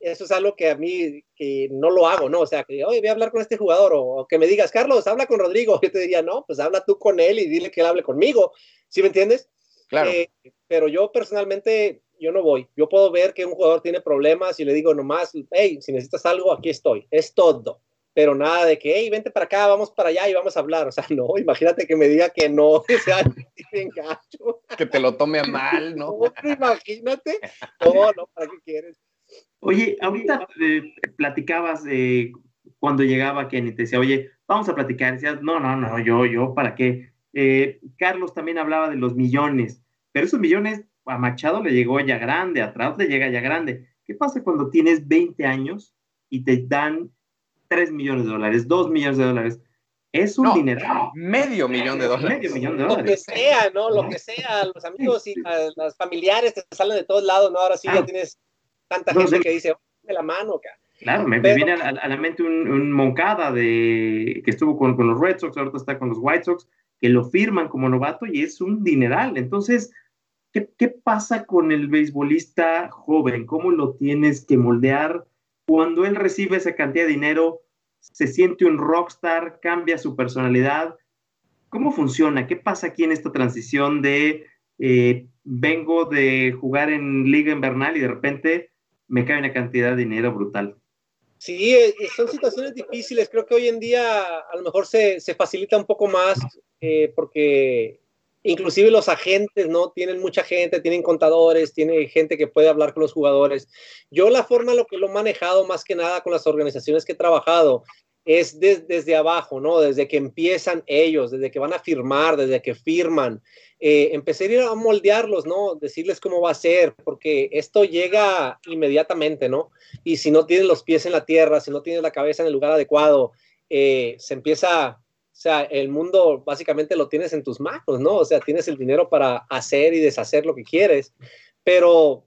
eso es algo que a mí que no lo hago, ¿no? O sea, que, oye, voy a hablar con este jugador o, que me digas, Carlos, habla con Rodrigo. (laughs) Yo te diría, no, pues habla tú con él y dile que él hable conmigo. ¿Sí me entiendes? Claro. Eh, pero yo personalmente, yo no voy. Yo puedo ver que un jugador tiene problemas y le digo nomás, hey, si necesitas algo, aquí estoy. Es todo. Pero nada de que, hey, vente para acá, vamos para allá y vamos a hablar. O sea, (laughs) no, imagínate que me diga que no, (laughs) o sea, Que te lo tome a mal, ¿no? (laughs) no imagínate. No, no, ¿para qué quieres? Oye, ahorita eh, platicabas de cuando llegaba Kenny, te decía, oye, vamos a platicar. Decías, no, no, no, yo, yo, ¿para qué? Eh, Carlos también hablaba de los millones, pero esos millones a Machado le llegó ya grande, atrás le llega ya grande. ¿Qué pasa cuando tienes 20 años y te dan 3 millones de dólares, 2 millones de dólares? Es un dinero. Medio millón de dólares. Medio millón de dólares. Lo que sea, ¿no? Lo que sea. Los amigos y los familiares te salen de todos lados, ¿no? Ahora sí ya ah. tienes tanta gente que dice, de la mano, acá. Claro, me, viene a, la mente un, Moncada de, que estuvo con, con, los Red Sox, ahorita está con los White Sox, que lo firman como novato y es un dineral. Entonces, ¿qué, ¿qué, pasa con el beisbolista joven? ¿Cómo lo tienes que moldear? Cuando él recibe esa cantidad de dinero, se siente un rockstar, cambia su personalidad. ¿Cómo funciona? ¿Qué pasa aquí en esta transición de eh, vengo de jugar en liga invernal y de repente me cae una cantidad de dinero brutal. Sí, eh, eh, son situaciones difíciles. Creo que hoy en día a lo mejor se, se facilita un poco más eh, porque inclusive los agentes, ¿no? Tienen mucha gente, tienen contadores, tiene gente que puede hablar con los jugadores. Yo la forma lo que lo he manejado más que nada con las organizaciones que he trabajado es desde abajo, ¿no? Desde que empiezan ellos, desde que van a firmar, desde que firman. Eh, empecé a ir a moldearlos, ¿no? Decirles cómo va a ser, porque esto llega inmediatamente, ¿no? Y si no tienes los pies en la tierra, si no tienes la cabeza en el lugar adecuado, eh, se empieza, o sea, el mundo básicamente lo tienes en tus manos, ¿no? O sea, tienes el dinero para hacer y deshacer lo que quieres, pero,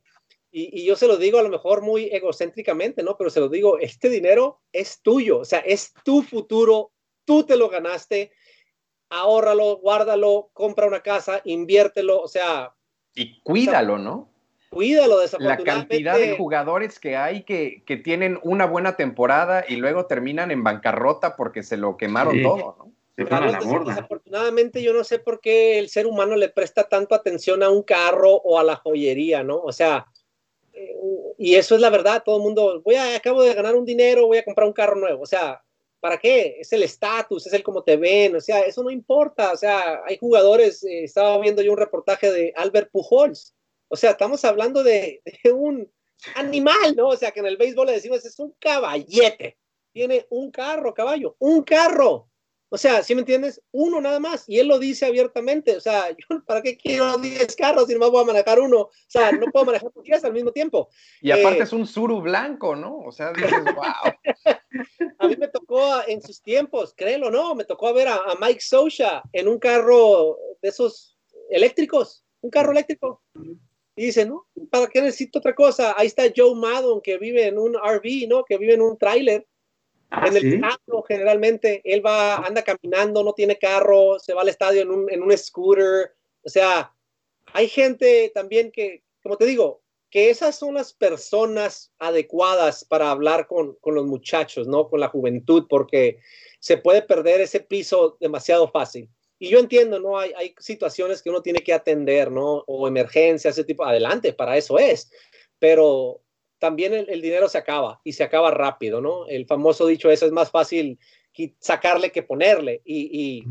y, y yo se lo digo a lo mejor muy egocéntricamente, ¿no? Pero se lo digo, este dinero es tuyo, o sea, es tu futuro, tú te lo ganaste ahórralo, guárdalo, compra una casa, inviértelo, o sea. Y cuídalo, ¿no? Cuídalo, desafortunadamente. La cantidad de jugadores que hay que, que, tienen una buena temporada y luego terminan en bancarrota porque se lo quemaron todo, ¿no? Desafortunadamente yo no sé por qué el ser humano le presta tanto atención a un carro o a la joyería, ¿no? O sea, eh, y eso es la verdad, todo el mundo, voy a, acabo de ganar un dinero, voy a comprar un carro nuevo, o sea, ¿Para qué? Es el estatus, es el cómo te ven, o sea, eso no importa, o sea, hay jugadores, eh, estaba viendo yo un reportaje de Albert Pujols, o sea, estamos hablando de, un animal, ¿no? O sea, que en el béisbol le decimos, es un caballete, tiene un carro, caballo, un carro, O sea, ¿sí me entiendes? Uno nada más. Y él lo dice abiertamente. O sea, (laughs) yo, ¿para qué quiero 10 carros si no voy a manejar uno? O sea, no puedo manejar 10 al mismo tiempo. Y aparte eh, es un suru blanco, ¿no? O sea, dices, (laughs) wow. a mí me tocó en sus tiempos, créelo no, me tocó ver a, a Mike Socha en un carro de esos eléctricos, un carro eléctrico. Y dice, ¿no? ¿Para qué necesito otra cosa? Ahí está Joe Maddon, que vive en un RV, ¿no? Que vive en un tráiler. Ah, en el carro, generalmente, él va, anda caminando, no tiene carro, se va al estadio en un, en un scooter. O sea, hay gente también que, como te digo, que esas son las personas adecuadas para hablar con, con, los muchachos, ¿no? Con la juventud, porque se puede perder ese piso demasiado fácil. Y yo entiendo, ¿no? Hay, hay situaciones que uno tiene que atender, ¿no? O emergencias, ese tipo, adelante, para eso es. Pero también el, dinero se acaba y se acaba rápido, ¿no? El famoso dicho eso es más fácil sacarle que ponerle. Y, y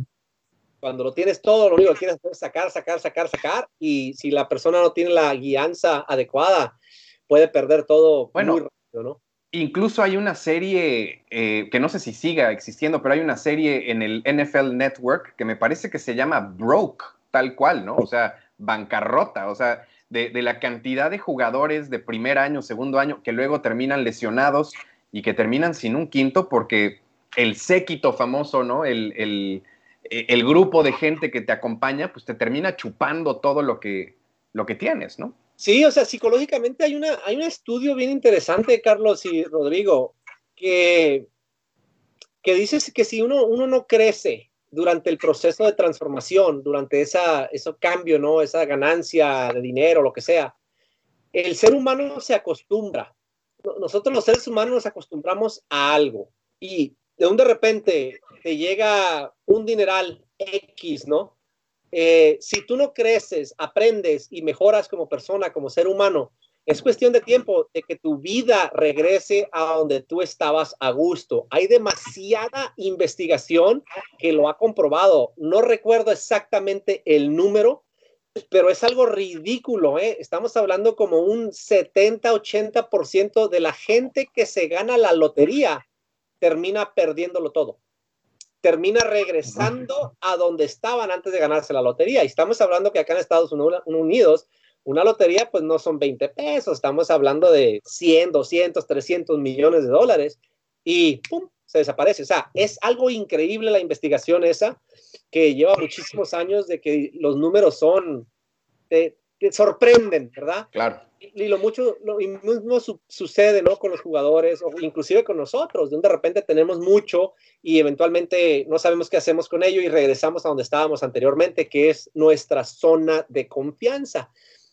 cuando lo tienes todo, lo único que quieres es sacar, sacar, sacar, sacar. Y si la persona no tiene la guianza adecuada, puede perder todo bueno, muy rápido, ¿no? Incluso hay una serie eh, que no sé si siga existiendo, pero hay una serie en el NFL Network que me parece que se llama Broke, tal cual, ¿no? O sea, bancarrota, o sea, de, la cantidad de jugadores de primer año, segundo año, que luego terminan lesionados y que terminan sin un quinto porque el séquito famoso, ¿no? El, el, el grupo de gente que te acompaña, pues te termina chupando todo lo que, lo que tienes, ¿no? Sí, o sea, psicológicamente hay, una, hay un estudio bien interesante, Carlos y Rodrigo, que, que dice que si uno, uno no crece durante el proceso de transformación, durante esa, ese cambio, ¿no? esa ganancia de dinero, lo que sea, el ser humano se acostumbra. Nosotros los seres humanos nos acostumbramos a algo y de un de repente te llega un dineral X, ¿no? Eh, si tú no creces, aprendes y mejoras como persona, como ser humano, es cuestión de tiempo de que tu vida regrese a donde tú estabas a gusto. Hay demasiada investigación que lo ha comprobado. No recuerdo exactamente el número, pero es algo ridículo. ¿eh? Estamos hablando como un 70-80% de la gente que se gana la lotería termina perdiéndolo todo termina regresando a donde estaban antes de ganarse la lotería. Y estamos hablando que acá en Estados Unidos, una lotería pues no son 20 pesos, estamos hablando de 100, 200, 300 millones de dólares y ¡pum! se desaparece. O sea, es algo increíble la investigación esa que lleva muchísimos años de que los números son, te, te sorprenden, ¿verdad? Claro y lo mucho, lo mismo sucede, ¿no? Con los jugadores o inclusive con nosotros, donde de repente tenemos mucho y eventualmente no sabemos qué hacemos con ello y regresamos a donde estábamos anteriormente, que es nuestra zona de confianza.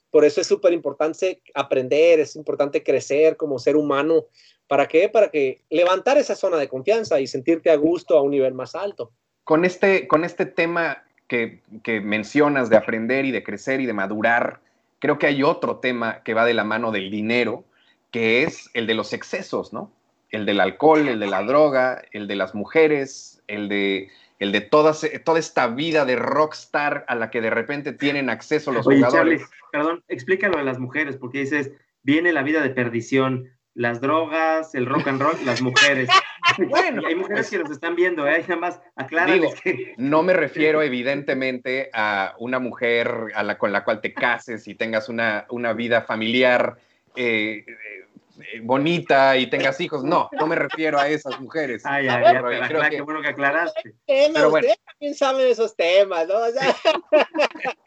Por eso es súper importante aprender, es importante crecer como ser humano. ¿Para qué? Para que levantar esa zona de confianza y sentirte a gusto a un nivel más alto. Con este, con este tema que, que mencionas de aprender y de crecer y de madurar, creo que hay otro tema que va de la mano del dinero, que es el de los excesos, ¿no? El del alcohol, el de la droga, el de las mujeres, el de, el de toda, toda esta vida de rockstar a la que de repente tienen acceso los Oye, jugadores. Charlie, perdón, explícalo de las mujeres, porque dices, viene la vida de perdición, las drogas, el rock and roll, las mujeres. (laughs) Bueno, hay mujeres que los están viendo, ¿eh? Nada más aclárales que... No me (laughs) refiero evidentemente a una mujer a la, con la cual te cases y tengas una, una vida familiar eh, bonita y tengas hijos. No, no me refiero a esas mujeres. Ay, ay, ay, creo que... qué bueno que aclaraste. Pero bueno. Ustedes también saben esos temas, ¿no? O sea... (laughs)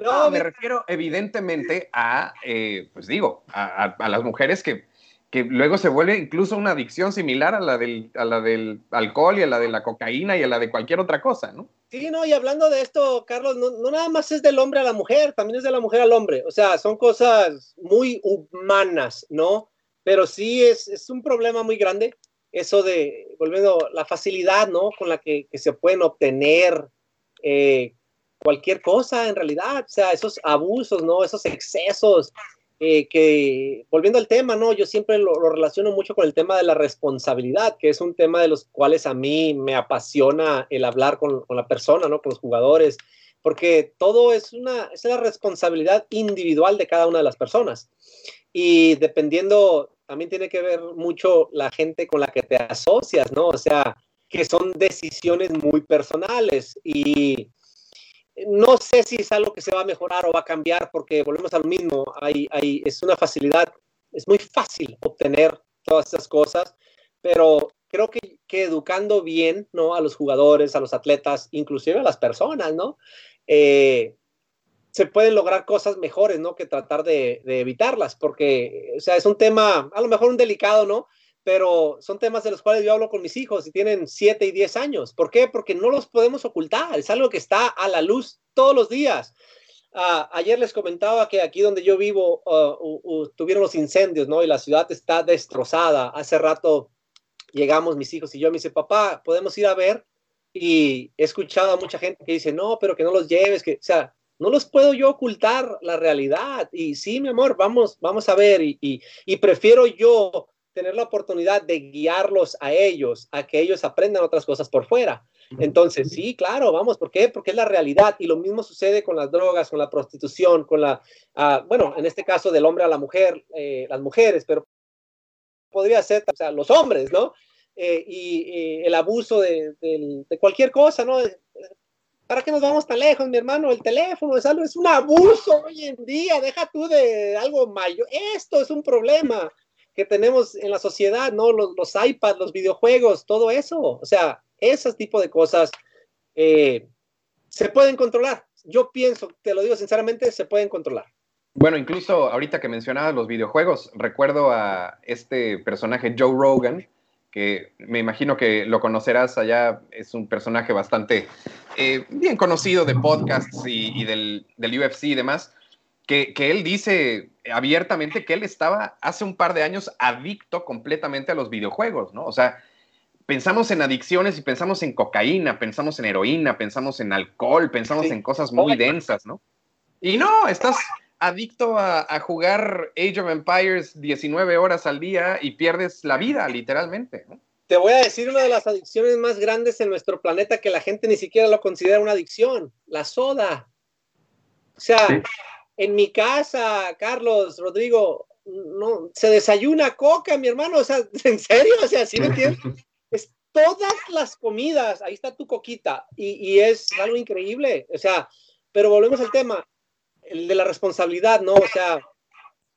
no, me refiero evidentemente a, eh, pues digo, a, a las mujeres que que luego se vuelve incluso una adicción similar a la, del, a la del alcohol y a la de la cocaína y a la de cualquier otra cosa, ¿no? Sí, no, y hablando de esto, Carlos, no, no, nada más es del hombre a la mujer, también es de la mujer al hombre. O sea, son cosas muy humanas, ¿no? Pero sí es, es un problema muy grande eso de, volviendo, la facilidad, ¿no? Con la que, se pueden obtener eh, cualquier cosa en realidad, o sea, esos abusos, ¿no? Esos excesos, eh, que, volviendo al tema, ¿no? Yo siempre lo, relaciono mucho con el tema de la responsabilidad, que es un tema de los cuales a mí me apasiona el hablar con, con la persona, ¿no? Con los jugadores, porque todo es una, es la responsabilidad individual de cada una de las personas. Y dependiendo, también tiene que ver mucho la gente con la que te asocias, ¿no? O sea, que son decisiones muy personales y no sé si es algo que se va a mejorar o va a cambiar porque volvemos a lo mismo, hay, hay, es una facilidad, es muy fácil obtener todas esas cosas, pero creo que, que, educando bien, ¿no? A los jugadores, a los atletas, inclusive a las personas, ¿no? Eh, se pueden lograr cosas mejores, ¿no? Que tratar de, evitarlas, porque, o sea, es un tema, a lo mejor un delicado, ¿no? Pero son temas de los cuales yo hablo con mis hijos y tienen 7 y 10 años. ¿Por qué? Porque no los podemos ocultar, es algo que está a la luz todos los días. Uh, ayer les comentaba que aquí donde yo vivo uh, tuvieron los incendios, ¿no? Y la ciudad está destrozada. Hace rato llegamos mis hijos y yo me dice, papá, podemos ir a ver. Y he escuchado a mucha gente que dice, no, pero que no los lleves, que, o sea, no los puedo yo ocultar la realidad. Y sí, mi amor, vamos, vamos a ver. Y, y, y, prefiero yo tener la oportunidad de guiarlos a ellos, a que ellos aprendan otras cosas por fuera. Entonces, sí, claro, vamos, ¿por qué? Porque es la realidad. Y lo mismo sucede con las drogas, con la prostitución, con la, uh, bueno, en este caso del hombre a la mujer, eh, las mujeres, pero podría ser o sea, los hombres, ¿no? Eh, y, y, el abuso de, de, de, cualquier cosa, ¿no? ¿Para qué nos vamos tan lejos, mi hermano? El teléfono es algo, es un abuso hoy en día, deja tú de algo mayor. Esto es un problema que tenemos en la sociedad, ¿no? Los, los iPads, los videojuegos, todo eso. O sea, ese tipo de cosas eh, se pueden controlar. Yo pienso, te lo digo sinceramente, se pueden controlar. Bueno, incluso ahorita que mencionabas los videojuegos, recuerdo a este personaje Joe Rogan, que me imagino que lo conocerás allá, es un personaje bastante eh, bien conocido de podcasts y, y del, del, UFC y demás, que, que, él dice abiertamente que él estaba hace un par de años adicto completamente a los videojuegos, ¿no? O sea, pensamos en adicciones y pensamos en cocaína, pensamos en heroína, pensamos en alcohol, pensamos sí. en cosas muy densas, ¿no? Y no, estás adicto a, a, jugar Age of Empires 19 horas al día y pierdes la vida, literalmente. ¿no? Te voy a decir una de las adicciones más grandes en nuestro planeta que la gente ni siquiera lo considera una adicción, la soda. O sea, sí. en mi casa, Carlos, Rodrigo, no, se desayuna coca, mi hermano, o sea, (laughs) ¿en serio? O sea, ¿sí me entiendes? (laughs) es todas las comidas, ahí está tu coquita, y, y es algo increíble, o sea, pero volvemos al tema, el de la responsabilidad, ¿no? O sea,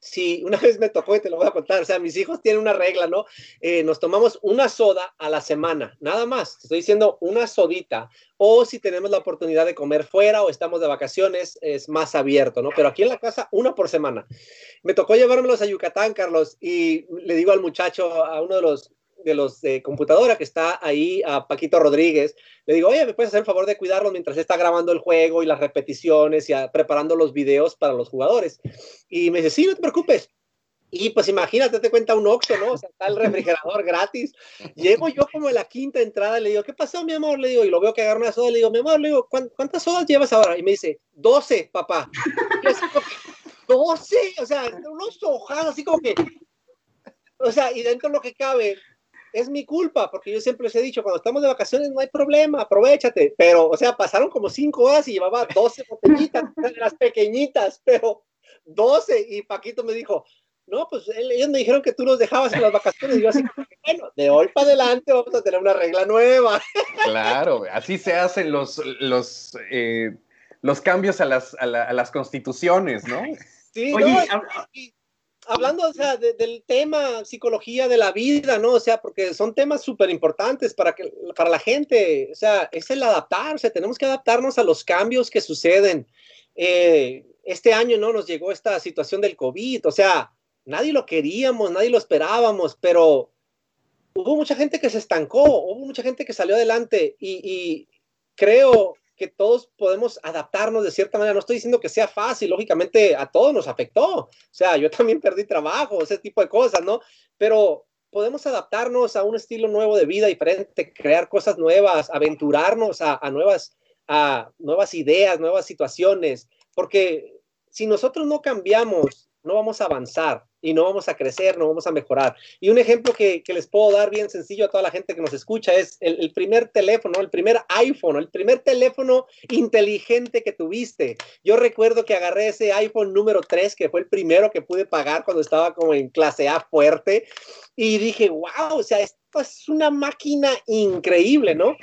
si una (laughs) vez me tocó y te lo voy a contar, o sea, mis hijos tienen una regla, ¿no? Eh, nos tomamos una soda a la semana, nada más, te estoy diciendo una sodita, o si tenemos la oportunidad de comer fuera o estamos de vacaciones, es más abierto, ¿no? Pero aquí en la casa, una por semana. Me tocó llevármelos a Yucatán, Carlos, y le digo al muchacho, a uno de los de los de computadora que está ahí, a Paquito Rodríguez, le digo, oye, ¿me puedes hacer el favor de cuidarlo mientras está grabando el juego y las repeticiones y a, preparando los videos para los jugadores? Y me dice, sí, no te preocupes. Y pues imagínate, te cuenta un Oxxo, ¿no? O sea, está el refrigerador (laughs) gratis. Llego yo como en la quinta entrada, le digo, ¿qué pasó, mi amor? Le digo, y lo veo que agarra una soda, le digo, mi amor, le digo, ¿cuántas sodas llevas ahora? Y me dice, 12, papá. 12, o sea, unos hojas así como que, o sea, y dentro de lo que cabe, es mi culpa, porque yo siempre les he dicho, cuando estamos de vacaciones no hay problema, aprovechate. Pero, o sea, pasaron como cinco horas y llevaba 12 (laughs) botellitas, las pequeñitas, pero 12. Y Paquito me dijo, no, pues ellos me dijeron que tú los dejabas en las vacaciones. Y yo así, bueno, de hoy para adelante vamos a tener una regla nueva. (laughs) Claro, así se hacen los, los, eh, los cambios a las, a, la, a, las constituciones, ¿no? Sí, Oye, no, y, hablando, o sea, de, del tema psicología de la vida, ¿no? O sea, porque son temas súper importantes para, para la gente, o sea, es el adaptarse, tenemos que adaptarnos a los cambios que suceden. Eh, este año, ¿no? Nos llegó esta situación del COVID, o sea, nadie lo queríamos, nadie lo esperábamos, pero hubo mucha gente que se estancó, hubo mucha gente que salió adelante y creo que todos podemos adaptarnos de cierta manera. No estoy diciendo que sea fácil, lógicamente a todos nos afectó. O sea, yo (laughs) también perdí trabajo, ese tipo de cosas, ¿no? Pero podemos adaptarnos a un estilo nuevo de vida diferente, crear cosas nuevas, aventurarnos a, a nuevas, a nuevas ideas, nuevas situaciones, porque si nosotros no cambiamos, no vamos a avanzar. Y no vamos a crecer, no vamos a mejorar. Y un ejemplo que, les puedo dar bien sencillo a toda la gente que nos escucha es el, primer teléfono, el primer iPhone, el primer teléfono inteligente que tuviste. Yo recuerdo que agarré ese iPhone número 3, que fue el primero que pude pagar cuando estaba como en clase A fuerte, y dije, wow, o sea, esto es una máquina increíble, ¿no?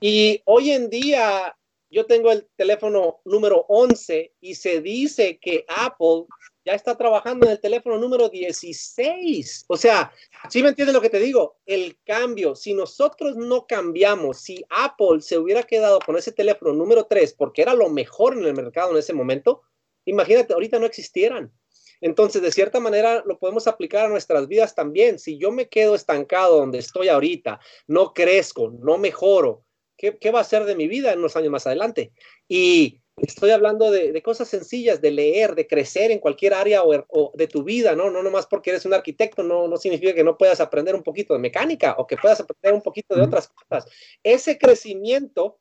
Y hoy en día yo tengo el teléfono número 11 y se dice que Apple ya está trabajando en el teléfono número 16. O sea, si me entiendes lo que te digo? El cambio, si nosotros no cambiamos, si Apple se hubiera quedado con ese teléfono número 3 porque era lo mejor en el mercado en ese momento, imagínate, ahorita no existieran. Entonces, de cierta manera, lo podemos aplicar a nuestras vidas también. Si yo me quedo estancado donde estoy ahorita, no crezco, no mejoro, ¿qué, qué va a ser de mi vida en unos años más adelante? Y Estoy hablando de, cosas sencillas, de leer, de crecer en cualquier área o, de tu vida, ¿no? No nomás porque eres un arquitecto, no, no significa que no puedas aprender un poquito de mecánica o que puedas aprender un poquito de otras cosas. Ese crecimiento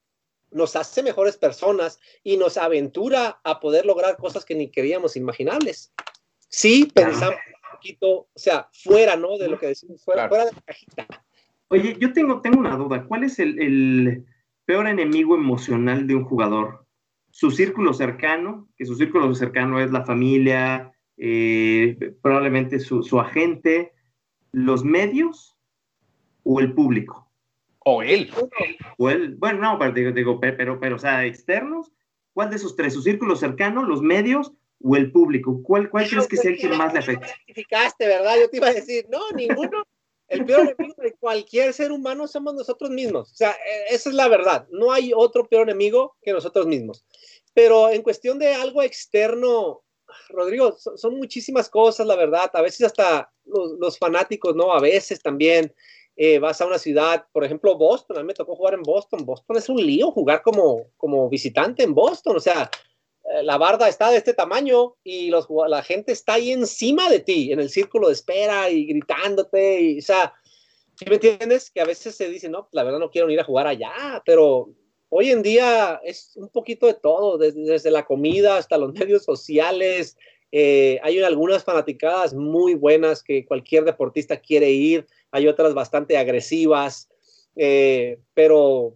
nos hace mejores personas y nos aventura a poder lograr cosas que ni queríamos imaginables. Sí, pensamos un poquito, o sea, fuera, ¿no? De lo que decimos, fuera, fuera de la cajita. Oye, yo tengo, tengo una duda. ¿Cuál es el peor enemigo emocional de un jugador? Su círculo cercano, que su círculo cercano es la familia, eh, probablemente su, agente, los medios o el público. O él. O él, bueno, no, pero, digo, pero, pero, o sea, externos, ¿cuál de esos tres? ¿Su círculo cercano, los medios o el público? ¿Cuál, cuál crees que sea el que más le afecta? ¿verdad? Yo te iba a decir, no, ninguno. El peor enemigo de cualquier ser humano somos nosotros mismos. O sea, e, esa es la verdad. No hay otro peor enemigo que nosotros mismos. Pero en cuestión de algo externo, Rodrigo, son, muchísimas cosas, la verdad. A veces hasta los, fanáticos, ¿no? A veces también eh, vas a una ciudad, por ejemplo, Boston. A mí me tocó jugar en Boston. Boston es un lío jugar como, como visitante en Boston. O sea, la barda está de este tamaño y los, la gente está ahí encima de ti, en el círculo de espera y gritándote. Y, o sea, ¿sí me entiendes? Que a veces se dice, no, la verdad no quiero ir a jugar allá, pero hoy en día es un poquito de todo, desde, la comida hasta los (laughs) medios sociales. Eh, hay algunas fanaticadas muy buenas que cualquier deportista quiere ir, hay otras bastante agresivas, eh, pero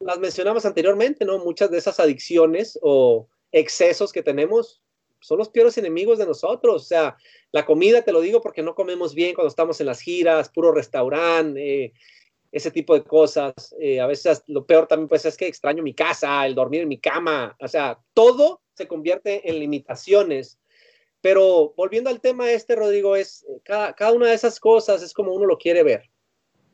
las mencionamos anteriormente, ¿no? Muchas de esas adicciones o excesos que tenemos son los peores enemigos de nosotros. O sea, la comida, te lo digo porque no comemos bien cuando estamos en las giras, puro restaurante, eh, ese tipo de cosas. Eh, a veces lo peor también pues es que extraño mi casa, el dormir en mi cama. O sea, todo se convierte en limitaciones. Pero volviendo al tema este, Rodrigo, es eh, cada, una de esas cosas es como uno lo quiere ver.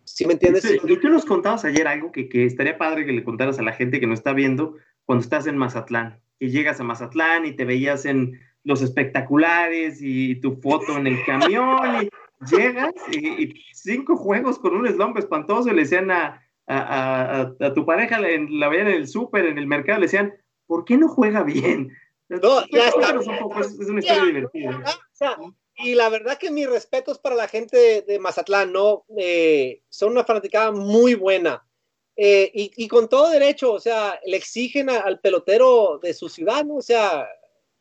¿Sí me entiendes? Sí, tú nos contabas ayer algo que, que estaría padre que le contaras a la gente que nos está viendo cuando estás en Mazatlán llegas a Mazatlán y te veías en los espectaculares y tu foto en el camión y llegas y, cinco juegos con un slump espantoso y le decían a, a, a, tu pareja, la veían en el súper, en el mercado, le decían, ¿por qué no juega bien? No, ya está. es, una historia divertida. y la verdad que mis respetos para la gente de, Mazatlán, ¿no? Eh, son una fanaticada muy buena. Eh, y, con todo derecho, o sea, le exigen al pelotero de su ciudad, ¿no? O sea,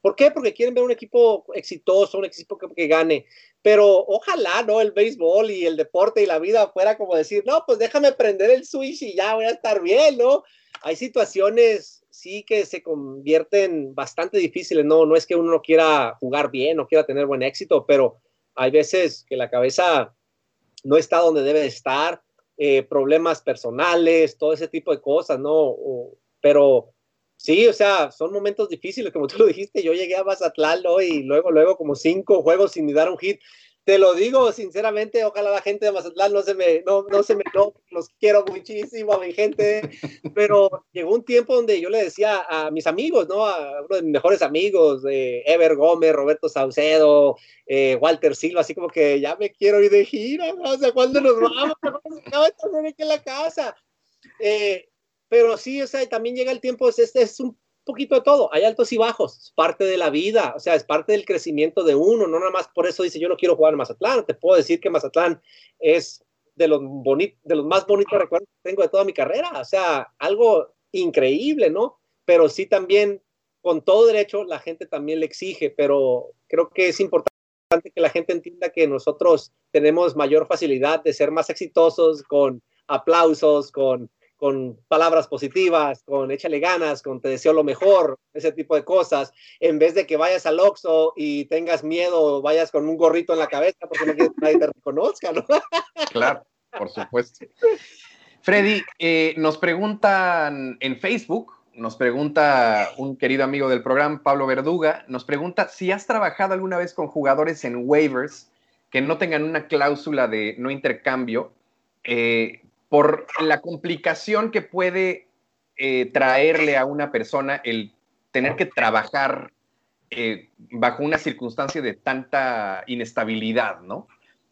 ¿por qué? Porque quieren ver un equipo exitoso, un equipo que, gane. Pero ojalá, ¿no? El béisbol y el deporte y la vida fuera como decir, no, pues déjame prender el switch y ya voy a estar bien, ¿no? Hay situaciones, sí, que se convierten bastante difíciles, ¿no? No es que uno no quiera jugar bien, no quiera tener buen éxito, pero hay veces que la cabeza no está donde debe estar eh, problemas personales, todo ese tipo de cosas, ¿no? pero sí, o sea, son momentos difíciles, como tú lo dijiste, yo llegué a Mazatlán ¿no? y luego, luego como cinco juegos sin dar un hit te lo digo sinceramente, ojalá la gente de Mazatlán no se me, no, no se me, no, los quiero muchísimo a mi gente, pero llegó un tiempo donde yo le decía a mis amigos, ¿no? A uno de mis mejores amigos, eh, Ever Gómez, Roberto Saucedo, eh, Walter Silva, así como que ya me quiero ir de gira, ¿no? o sea, ¿cuándo nos vamos? No, aquí en la casa. Eh, pero sí, o sea, también llega el tiempo, este es un poquito de todo, hay altos y bajos, es parte de la vida, o sea, es parte del crecimiento de uno, no nada más por eso dice yo no quiero jugar en Mazatlán, te puedo decir que Mazatlán es de los, de los más bonitos recuerdos que tengo de toda mi carrera, o sea, algo increíble, ¿no? Pero sí también, con todo derecho, la gente también le exige, pero creo que es importante que la gente entienda que nosotros tenemos mayor facilidad de ser más exitosos con aplausos, con, con palabras positivas, con échale ganas, con te deseo lo mejor, ese tipo de cosas, en vez de que vayas al Oxxo y tengas miedo vayas con un gorrito en la cabeza porque no quieres que nadie te reconozca, ¿no? (laughs) Claro, por supuesto. Freddy, eh, nos preguntan en Facebook, nos pregunta un querido amigo del programa, Pablo Verduga, nos pregunta si has trabajado alguna vez con jugadores en waivers que no tengan una cláusula de no intercambio eh, por la complicación que puede eh, traerle a una persona el tener que trabajar eh, bajo una circunstancia de tanta inestabilidad, ¿no?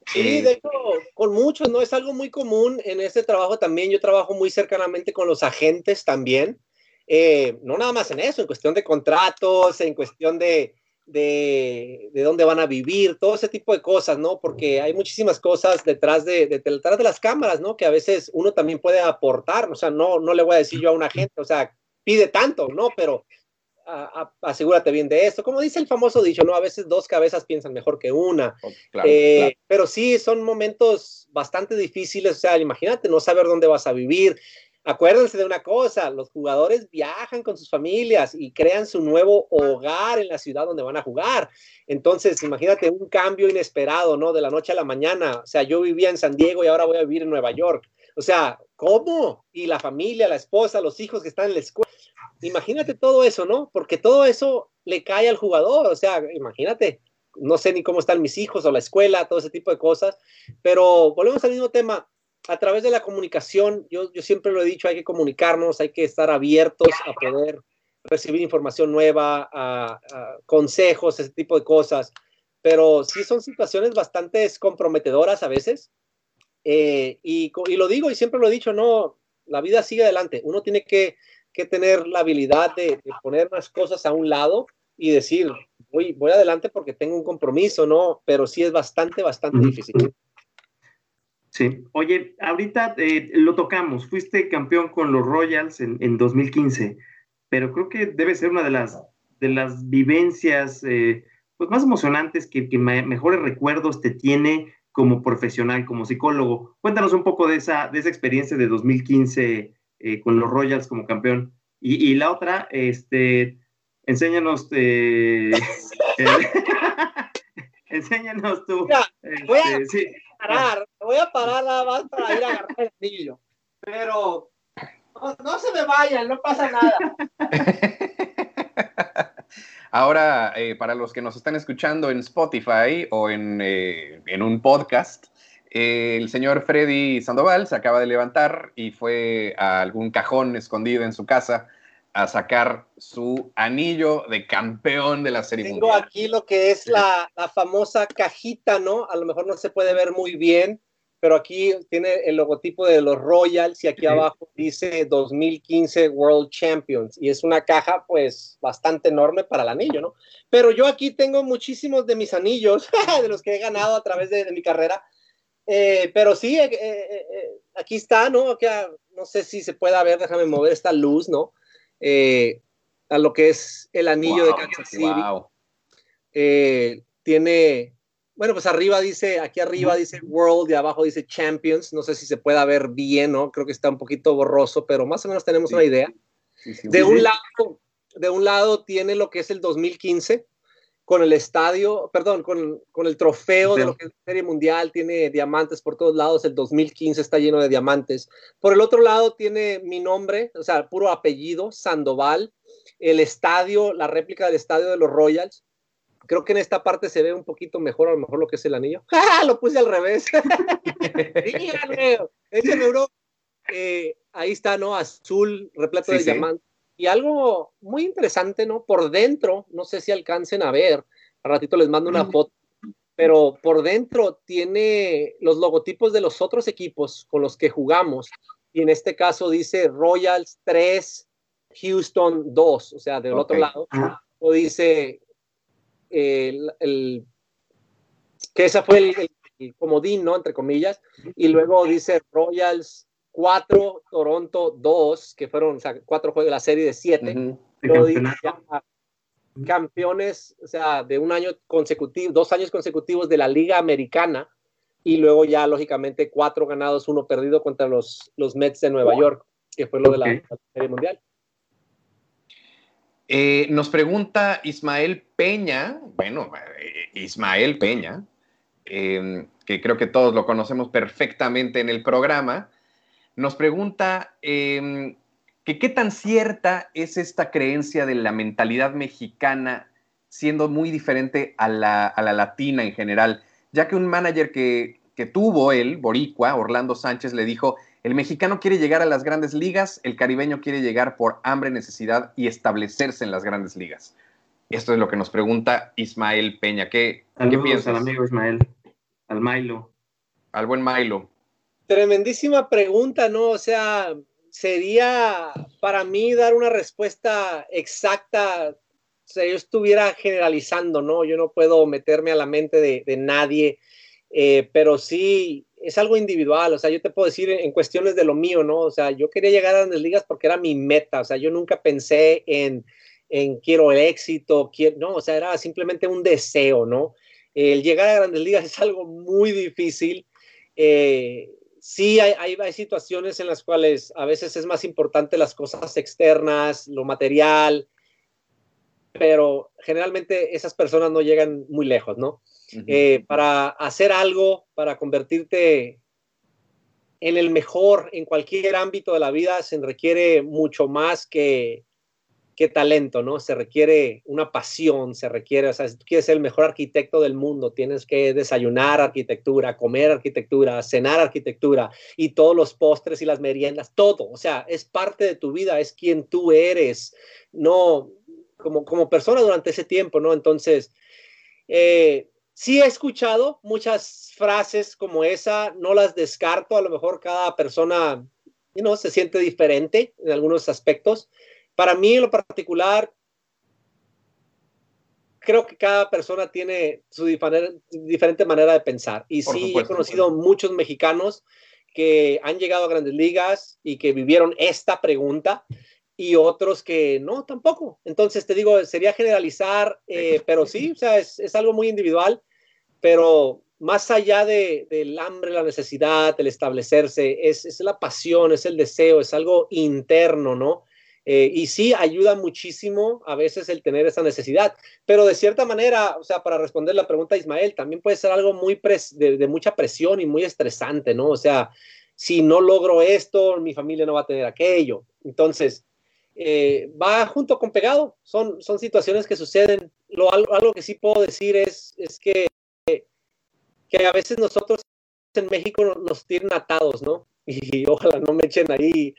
Sí, de hecho, con muchos, ¿no? Es algo muy común en este trabajo también. Yo trabajo muy cercanamente con los agentes también. Eh, no nada más en eso, en cuestión de contratos, en cuestión de, de, de, dónde van a vivir, todo ese tipo de cosas, ¿no? Porque hay muchísimas cosas detrás de, de, detrás de las cámaras, ¿no? Que a veces uno también puede aportar, o sea, no, no le voy a decir yo a una gente, o sea, pide tanto, ¿no? Pero a, a, asegúrate bien de esto. Como dice el famoso dicho, ¿no? A veces dos cabezas piensan mejor que una. Oh, claro, eh, claro. Pero sí, son momentos bastante difíciles, o sea, imagínate no saber dónde vas a vivir, Acuérdense de una cosa, los jugadores viajan con sus familias y crean su nuevo hogar en la ciudad donde van a jugar. Entonces, imagínate un cambio inesperado, ¿no? De la noche a la mañana. O sea, yo vivía en San Diego y ahora voy a vivir en Nueva York. O sea, ¿cómo? Y la familia, la esposa, los hijos que están en la escuela. Imagínate todo eso, ¿no? Porque todo eso le cae al jugador. O sea, imagínate, no sé ni cómo están mis hijos o la escuela, todo ese tipo de cosas. Pero volvemos al mismo tema a través de la comunicación, yo, yo siempre lo he dicho, hay que comunicarnos, hay que estar abiertos a poder recibir información nueva, a, a consejos, ese tipo de cosas. Pero sí son situaciones bastante comprometedoras a veces. Eh, y, y, lo digo y siempre lo he dicho, no, la vida sigue adelante. Uno tiene que, que tener la habilidad de, de, poner las cosas a un lado y decir, voy, voy adelante porque tengo un compromiso, ¿no? Pero sí es bastante, bastante difícil. Sí, oye, ahorita eh, lo tocamos, fuiste campeón con los Royals en, en, 2015, pero creo que debe ser una de las, de las vivencias eh, pues más emocionantes que, que me, mejores recuerdos te tiene como profesional, como psicólogo. Cuéntanos un poco de esa, de esa experiencia de 2015 eh, con los Royals como campeón. Y, y la otra, este, enséñanos, eh, (laughs) enséñanos tú. Mira, voy a... este, sí parar, voy a parar nada más para ir a agarrar el anillo. Pero no, no se me vayan, no pasa nada. (laughs) Ahora, eh, para los que nos están escuchando en Spotify o en, eh, en un podcast, eh, el señor Freddy Sandoval se acaba de levantar y fue a algún cajón escondido en su casa a sacar su anillo de campeón de la serie Tengo mundial. aquí lo que es la, la, famosa cajita, ¿no? A lo mejor no se puede ver muy bien, pero aquí tiene el logotipo de los Royals y aquí sí. abajo dice 2015 World Champions y es una caja pues bastante enorme para el anillo, ¿no? Pero yo aquí tengo muchísimos de mis anillos, (laughs) de los que he ganado a través de, de mi carrera. Eh, pero sí, eh, eh, aquí está, ¿no? No sé si se pueda ver, déjame mover esta luz, ¿no? Eh, a lo que es el anillo wow, de Kansas City. Wow. Eh, tiene, bueno, pues arriba dice, aquí arriba dice World y abajo dice Champions. No sé si se pueda ver bien, ¿no? Creo que está un poquito borroso, pero más o menos tenemos sí. una idea. Sí, sí, de, un lado, de un lado tiene lo que es el 2015 con el estadio, perdón, con, con el trofeo de lo que es la Serie Mundial, tiene diamantes por todos lados, el 2015 está lleno de diamantes. Por el otro lado tiene mi nombre, o sea, puro apellido, Sandoval, el estadio, la réplica del estadio de los Royals. Creo que en esta parte se ve un poquito mejor, a lo mejor lo que es el anillo. (laughs) ¡Ah! Lo puse al revés. (laughs) Díganme, ese euro, eh, ahí está, ¿no? Azul, repleto sí, de sí. diamantes y algo muy interesante, ¿no? Por dentro, no sé si alcancen a ver, a ratito les mando una foto, pero por dentro tiene los logotipos de los otros equipos con los que jugamos. Y en este caso dice Royals 3, Houston 2, o sea, del okay. otro lado. O dice el, el, que esa fue el, el comodín, ¿no? Entre comillas. Y luego dice Royals 4, Toronto 2, que fueron o sea, cuatro juegos de la serie de 7. Uh -huh. campeones, o sea, de un año consecutivo, dos años consecutivos de la Liga Americana y luego ya, lógicamente, cuatro ganados, uno perdido contra los, los Mets de Nueva York, que fue lo de la, Serie Mundial. Eh, nos pregunta Ismael Peña, bueno, eh, Ismael Peña, em, que creo que todos lo conocemos perfectamente en el programa, nos pregunta em, que qué tan cierta es esta creencia de la mentalidad mexicana siendo muy diferente a la, latina en general, ya que un manager que, tuvo él, Boricua, Orlando Sánchez, le dijo, el mexicano quiere llegar a las grandes ligas, el caribeño quiere llegar por hambre, necesidad y establecerse en las grandes ligas. Esto es lo que nos pregunta Ismael Peña. ¿Qué, ¿qué piensas? al amigo Ismael, al Milo. Al buen Milo. Tremendísima pregunta, ¿no? O sea, sería para mí dar una respuesta exacta, o sea, yo estuviera generalizando, ¿no? Yo no puedo meterme a la mente de, nadie, eh, pero sí es algo individual, o sea, yo te puedo decir en cuestiones de lo mío, ¿no? O sea, yo quería llegar a grandes ligas porque era mi meta, o sea, yo nunca pensé en, quiero el éxito, quiero, no, o sea, era simplemente un deseo, ¿no? El llegar a grandes ligas es algo muy difícil. Eh, sí hay, hay, situaciones en las cuales a veces es más importante las cosas externas, lo material, pero generalmente esas personas no llegan muy lejos, ¿no? Eh, para hacer algo, para convertirte en el mejor en cualquier ámbito de la vida, se requiere mucho más que, qué talento, ¿no? Se requiere una pasión, se requiere, o sea, si tú quieres ser el mejor arquitecto del mundo, tienes que desayunar arquitectura, comer arquitectura, cenar arquitectura y todos los postres y las meriendas, todo, o sea, es parte de tu vida, es quien tú eres, no como, como persona durante ese tiempo, ¿no? Entonces, eh, sí he escuchado muchas frases como esa, no las descarto, a lo mejor cada persona, no se siente diferente en algunos aspectos, para mí en lo particular, creo que cada persona tiene su diferente manera de pensar. Y sí, he conocido muchos mexicanos que han llegado a grandes ligas y que vivieron esta pregunta y otros que no, tampoco. Entonces, te digo, sería generalizar, eh, pero sí, o sea, es, algo muy individual, pero más allá de, del hambre, la necesidad, el establecerse, es, es, la pasión, es el deseo, es algo interno, ¿no? Eh, y sí, ayuda muchísimo a veces el tener esa necesidad, pero de cierta manera, o sea, para responder la pregunta de Ismael, también puede ser algo muy de, mucha presión y muy estresante, ¿no? O sea, si no logro esto, mi familia no va a tener aquello. Entonces, eh, va junto con pegado, son, son situaciones que suceden. Lo, algo, que sí puedo decir es, es que, que a veces nosotros en México nos tienen atados, ¿no? y (laughs) ojalá no me echen ahí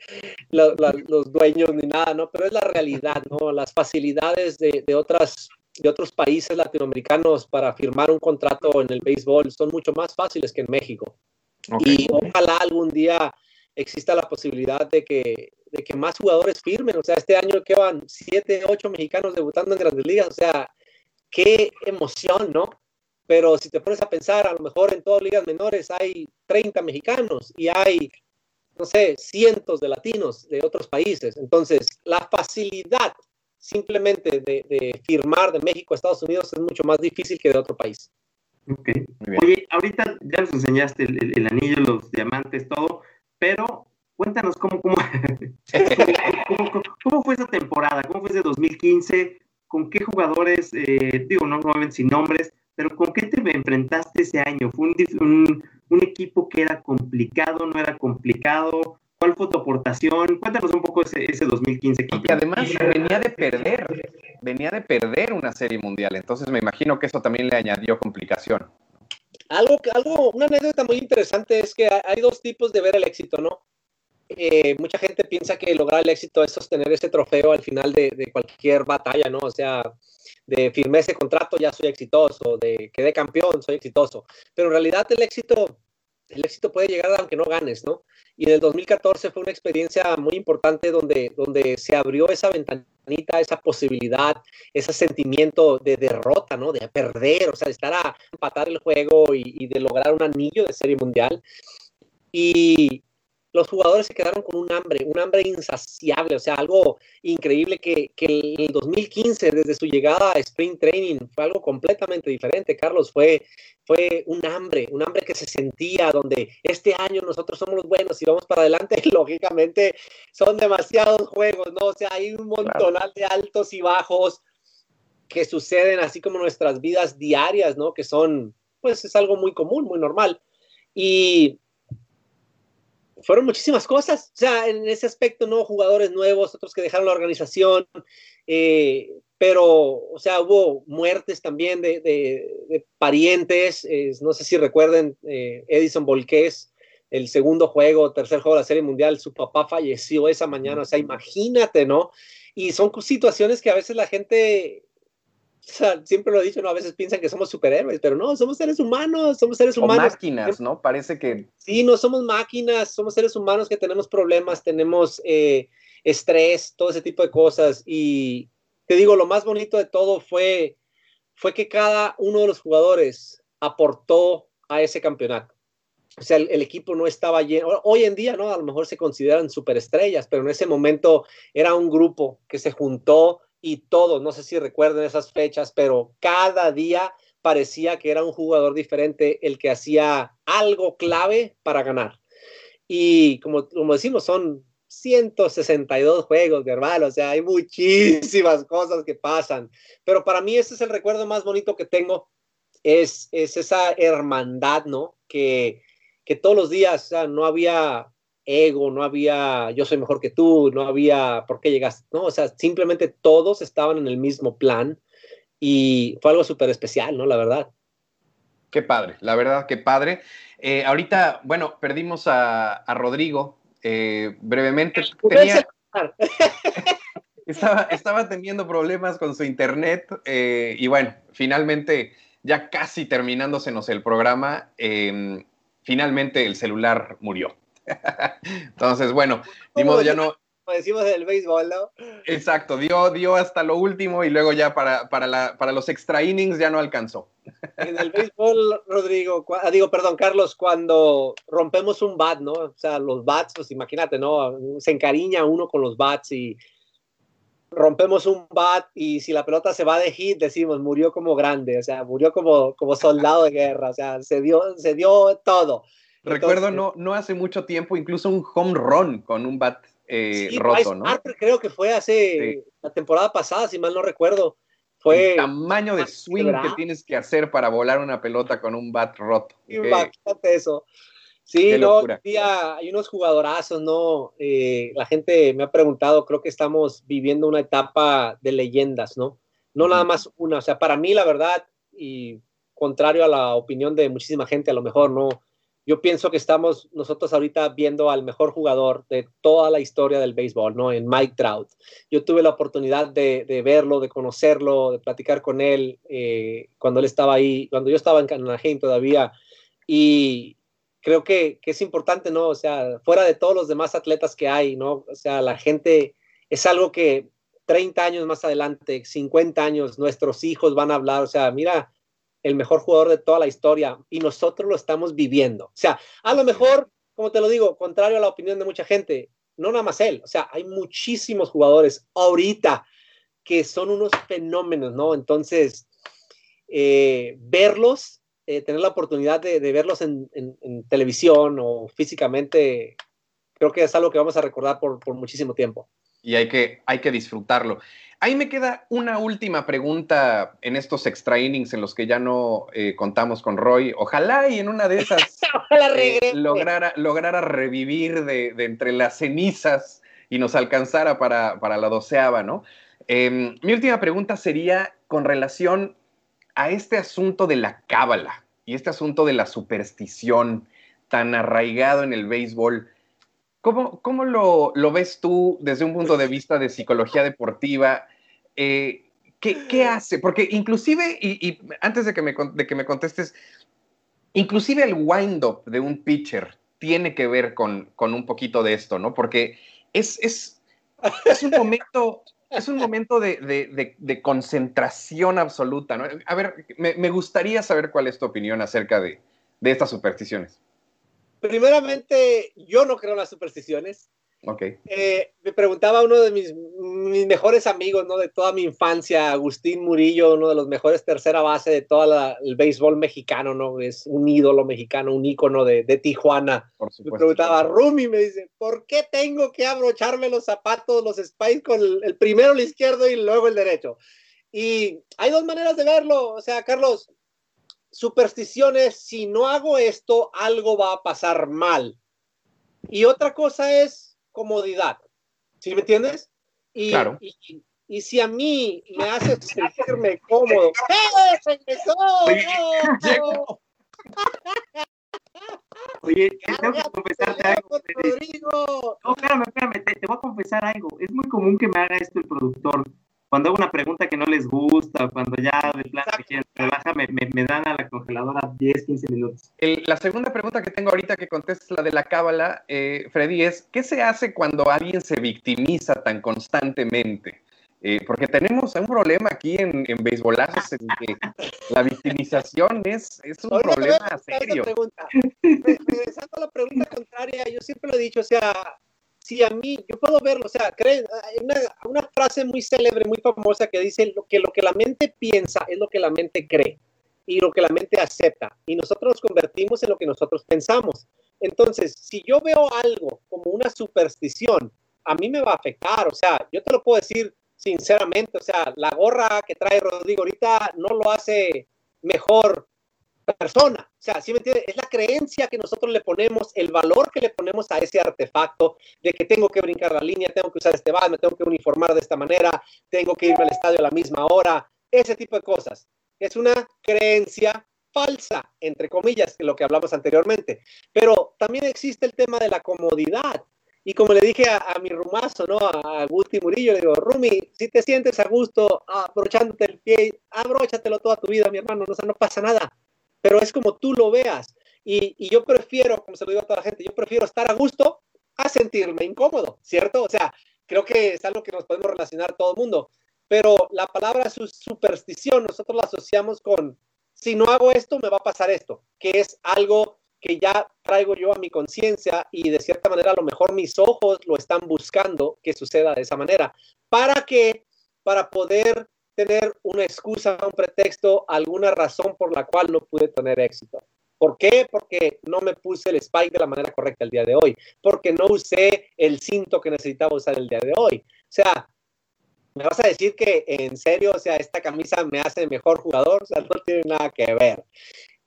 los dueños ni nada, ¿no? Pero es la realidad, ¿no? Las facilidades de, de, otras, de otros países latinoamericanos para firmar un contrato en el béisbol son mucho más fáciles que en México. Y ojalá algún día exista la posibilidad de que, de que más jugadores firmen. O sea, este año que van siete, ocho mexicanos debutando en grandes ligas. O sea, qué emoción, ¿no? Pero si te pones a pensar, a lo mejor en todas ligas menores hay 30 mexicanos y hay, no sé, cientos de latinos de otros países. Entonces, la facilidad simplemente de, firmar de México a Estados Unidos es mucho más difícil que de otro país. Ok. Oye, ahorita ya nos enseñaste el, anillo, los diamantes, todo, pero cuéntanos cómo, cómo, (laughs) cómo, fue esa temporada, cómo fue ese 2015, con qué jugadores, eh, digo, no nuevamente sin nombres, pero ¿con qué te enfrentaste ese año? ¿Fue un, equipo que era complicado, no era complicado? ¿Cuál fue tu aportación? Cuéntanos un poco ese, ese 2015. Y además venía de perder, venía de perder una serie mundial, entonces me imagino que eso también le añadió complicación. Algo, algo, una anécdota muy interesante es que hay dos tipos de ver el éxito, ¿no? Eh, mucha gente piensa que lograr el éxito es sostener ese trofeo al final de, de cualquier batalla, ¿no? O sea, de firmé ese contrato, ya soy exitoso, de quedé campeón, soy exitoso. Pero en realidad el éxito, el éxito puede llegar aunque no ganes, ¿no? Y en el 2014 fue una experiencia muy importante donde, donde se abrió esa ventanita, esa posibilidad, ese sentimiento de derrota, ¿no? De perder, o sea, de estar a empatar el juego y, y de lograr un anillo de serie mundial. Y, los jugadores se quedaron con un hambre, un hambre insaciable, o sea, algo increíble que, que el 2015, desde su llegada a Spring Training, fue algo completamente diferente. Carlos, fue, fue un hambre, un hambre que se sentía donde este año nosotros somos los buenos y vamos para adelante. (laughs) Lógicamente son demasiados juegos, ¿no? O sea, hay un montonal de altos y bajos que suceden así como nuestras vidas diarias, ¿no? Que son, pues es algo muy común, muy normal. Y fueron muchísimas cosas, o sea, en ese aspecto, ¿no? Jugadores nuevos, otros que dejaron la organización, eh, pero, o sea, hubo muertes también de, parientes, no sé si recuerden, eh, Edison Volquez, el segundo juego, tercer juego de la Serie Mundial, su papá falleció esa mañana, o sea, imagínate, ¿no? Y son situaciones que a veces la gente o sea, siempre lo he dicho, ¿no? A veces piensan que somos superhéroes, pero no, somos seres humanos, somos seres humanos. máquinas, ¿no? Parece que... Sí, no somos máquinas, somos seres humanos que tenemos problemas, tenemos eh, estrés, todo ese tipo de cosas. Y te digo, lo más bonito de todo fue, fue que cada uno de los jugadores aportó a ese campeonato. O sea, el, el, equipo no estaba lleno. Hoy en día, ¿no? A lo mejor se consideran superestrellas, pero en ese momento era un grupo que se juntó y todos, no sé si recuerden esas fechas, pero cada día parecía que era un jugador diferente el que hacía algo clave para ganar. Y como, como decimos, son 162 juegos, hermano, o sea, hay muchísimas cosas que pasan, pero para mí ese es el recuerdo más bonito que tengo, es, es esa hermandad, ¿no? Que, que todos los días, no había ego, no había yo soy mejor que tú, no había por qué llegaste, ¿no? O sea, simplemente todos estaban en el mismo plan y fue algo súper especial, ¿no? La verdad. Qué padre, la verdad, qué padre. Eh, ahorita, bueno, perdimos a, Rodrigo eh, brevemente. (laughs) estaba, estaba, teniendo problemas con su internet eh, y bueno, finalmente, ya casi terminándosenos el programa, em, finalmente el celular murió. Entonces, bueno, de modo ya no. Como decimos del béisbol, ¿no? Exacto, dio, dio hasta lo último y luego ya para, para, la, para los extra innings ya no alcanzó. En el béisbol, Rodrigo, ah, digo, perdón, Carlos, cuando rompemos un bat, ¿no? O sea, los bats, pues imagínate, ¿no? Se encariña uno con los bats y rompemos un bat y si la pelota se va de hit, decimos, murió como grande, o sea, murió como, como soldado de guerra, o sea, se dio, se dio todo. Recuerdo no, no hace mucho tiempo incluso un home run con un bat eh, roto, ¿no? creo que fue hace la temporada pasada, si mal no recuerdo. Fue el tamaño de swing que tienes que hacer para volar una pelota con un bat roto. Imagínate eso. Sí, no, hay unos jugadorazos, ¿no? Eh, la gente me ha preguntado, creo que estamos viviendo una etapa de leyendas, ¿no? No nada más una, o sea, para mí la verdad, y contrario a la opinión de muchísima gente, a lo mejor no, yo pienso que estamos nosotros ahorita viendo al mejor jugador de toda la historia del béisbol, ¿no? En Mike Trout. Yo tuve la oportunidad de, verlo, de conocerlo, de platicar con él eh, cuando él estaba ahí, cuando yo estaba en Anaheim todavía. Y creo que, que, es importante, ¿no? O sea, fuera de todos los demás atletas que hay, ¿no? O sea, la gente es algo que 30 años más adelante, 50 años, nuestros hijos van a hablar, o sea, mira, el mejor jugador de toda la historia y nosotros lo estamos viviendo. O sea, a lo mejor, como te lo digo, contrario a la opinión de mucha gente, no nada más él, o sea, hay muchísimos jugadores ahorita que son unos fenómenos, ¿no? Entonces, eh, verlos, eh, tener la oportunidad de, verlos en, televisión o físicamente, creo que es algo que vamos a recordar por, por muchísimo tiempo. Y hay que, hay que disfrutarlo. Ahí me queda una última pregunta en estos extra innings en los que ya no eh, contamos con Roy. Ojalá y en una de esas (laughs) eh, lograra, lograra, revivir de, entre las cenizas y nos alcanzara para, la doceava, ¿no? Em, mi última pregunta sería con relación a este asunto de la cábala y este asunto de la superstición tan arraigado en el béisbol. ¿Cómo, cómo lo, lo, ves tú desde un punto de vista de psicología deportiva? Eh, ¿qué, hace? Porque inclusive, y, antes de que, me, que me contestes, inclusive el wind-up de un pitcher tiene que ver con, un poquito de esto, ¿no? Porque es, es, un momento, es un momento de, concentración absoluta, ¿no? A ver, me, gustaría saber cuál es tu opinión acerca de, estas supersticiones. primeramente, yo no creo en las supersticiones. Okay. Eh, me preguntaba uno de mis, mis, mejores amigos, ¿no? De toda mi infancia, Agustín Murillo, uno de los mejores tercera base de todo el béisbol mexicano, ¿no? Es un ídolo mexicano, un ícono de, de Tijuana. me preguntaba, Rumi, me dice, ¿por qué tengo que abrocharme los zapatos, los spikes con el, el primero el izquierdo y luego el derecho? Y hay dos maneras de verlo. O sea, Carlos, supersticiones, si no hago esto, algo va a pasar mal. Y otra cosa es comodidad. ¿Sí me entiendes? Y, claro. y, y, si a mí me hace sentirme cómodo. ¡Eh! ¡Regresó! ¡No! Oye, tengo que confesarte algo. Rodrigo. No, espérame, espérame, te, te, voy a confesar algo. Es muy común que me haga esto el productor cuando hago una pregunta que no les gusta, cuando ya de quieren trabajar, me, me, me, dan a la congeladora 10, 15 minutos. El, la segunda pregunta que tengo ahorita que contestas la de la cábala, eh, Freddy, es ¿qué se hace cuando alguien se victimiza tan constantemente? Eh, porque tenemos un problema aquí en, en Beisbolazos en que la victimización es, es un problema me serio. Regresando a la pregunta contraria, yo siempre lo he dicho, o sea, si a mí, yo puedo verlo, o sea, creen, una, frase muy célebre, muy famosa que dice lo que lo que la mente piensa es lo que la mente cree y lo que la mente acepta. Y nosotros nos convertimos en lo que nosotros pensamos. Entonces, si yo veo algo como una superstición, a mí me va a afectar. O sea, yo te lo puedo decir sinceramente, o sea, la gorra que trae Rodrigo ahorita no lo hace mejor persona. O sea, ¿sí me entiendes? Es la creencia que nosotros le ponemos, el valor que le ponemos a ese artefacto de que tengo que brincar la línea, tengo que usar este bat, me tengo que uniformar de esta manera, tengo que irme al estadio a la misma hora, ese tipo de cosas. Es una creencia falsa, entre comillas, que lo que hablamos anteriormente. Pero también existe el tema de la comodidad. Y como le dije a, a mi rumazo, ¿no? A Guti Murillo, le digo, Rumi, si te sientes a gusto abrochándote el pie, abróchatelo toda tu vida, mi hermano, no, o sea, no pasa nada pero es como tú lo veas. Y, yo prefiero, como se lo digo a toda la gente, yo prefiero estar a gusto a sentirme incómodo, ¿cierto? O sea, creo que es algo que nos podemos relacionar todo el mundo, pero la palabra su superstición nosotros la asociamos con, si no hago esto, me va a pasar esto, que es algo que ya traigo yo a mi conciencia y de cierta manera a lo mejor mis ojos lo están buscando que suceda de esa manera. ¿Para qué? Para poder tener una excusa, un pretexto, alguna razón por la cual no pude tener éxito. ¿Por qué? Porque no me puse el spike de la manera correcta el día de hoy, porque no usé el cinto que necesitaba usar el día de hoy. O sea, me vas a decir que en serio, o sea, esta camisa me hace mejor jugador, o sea, no tiene nada que ver.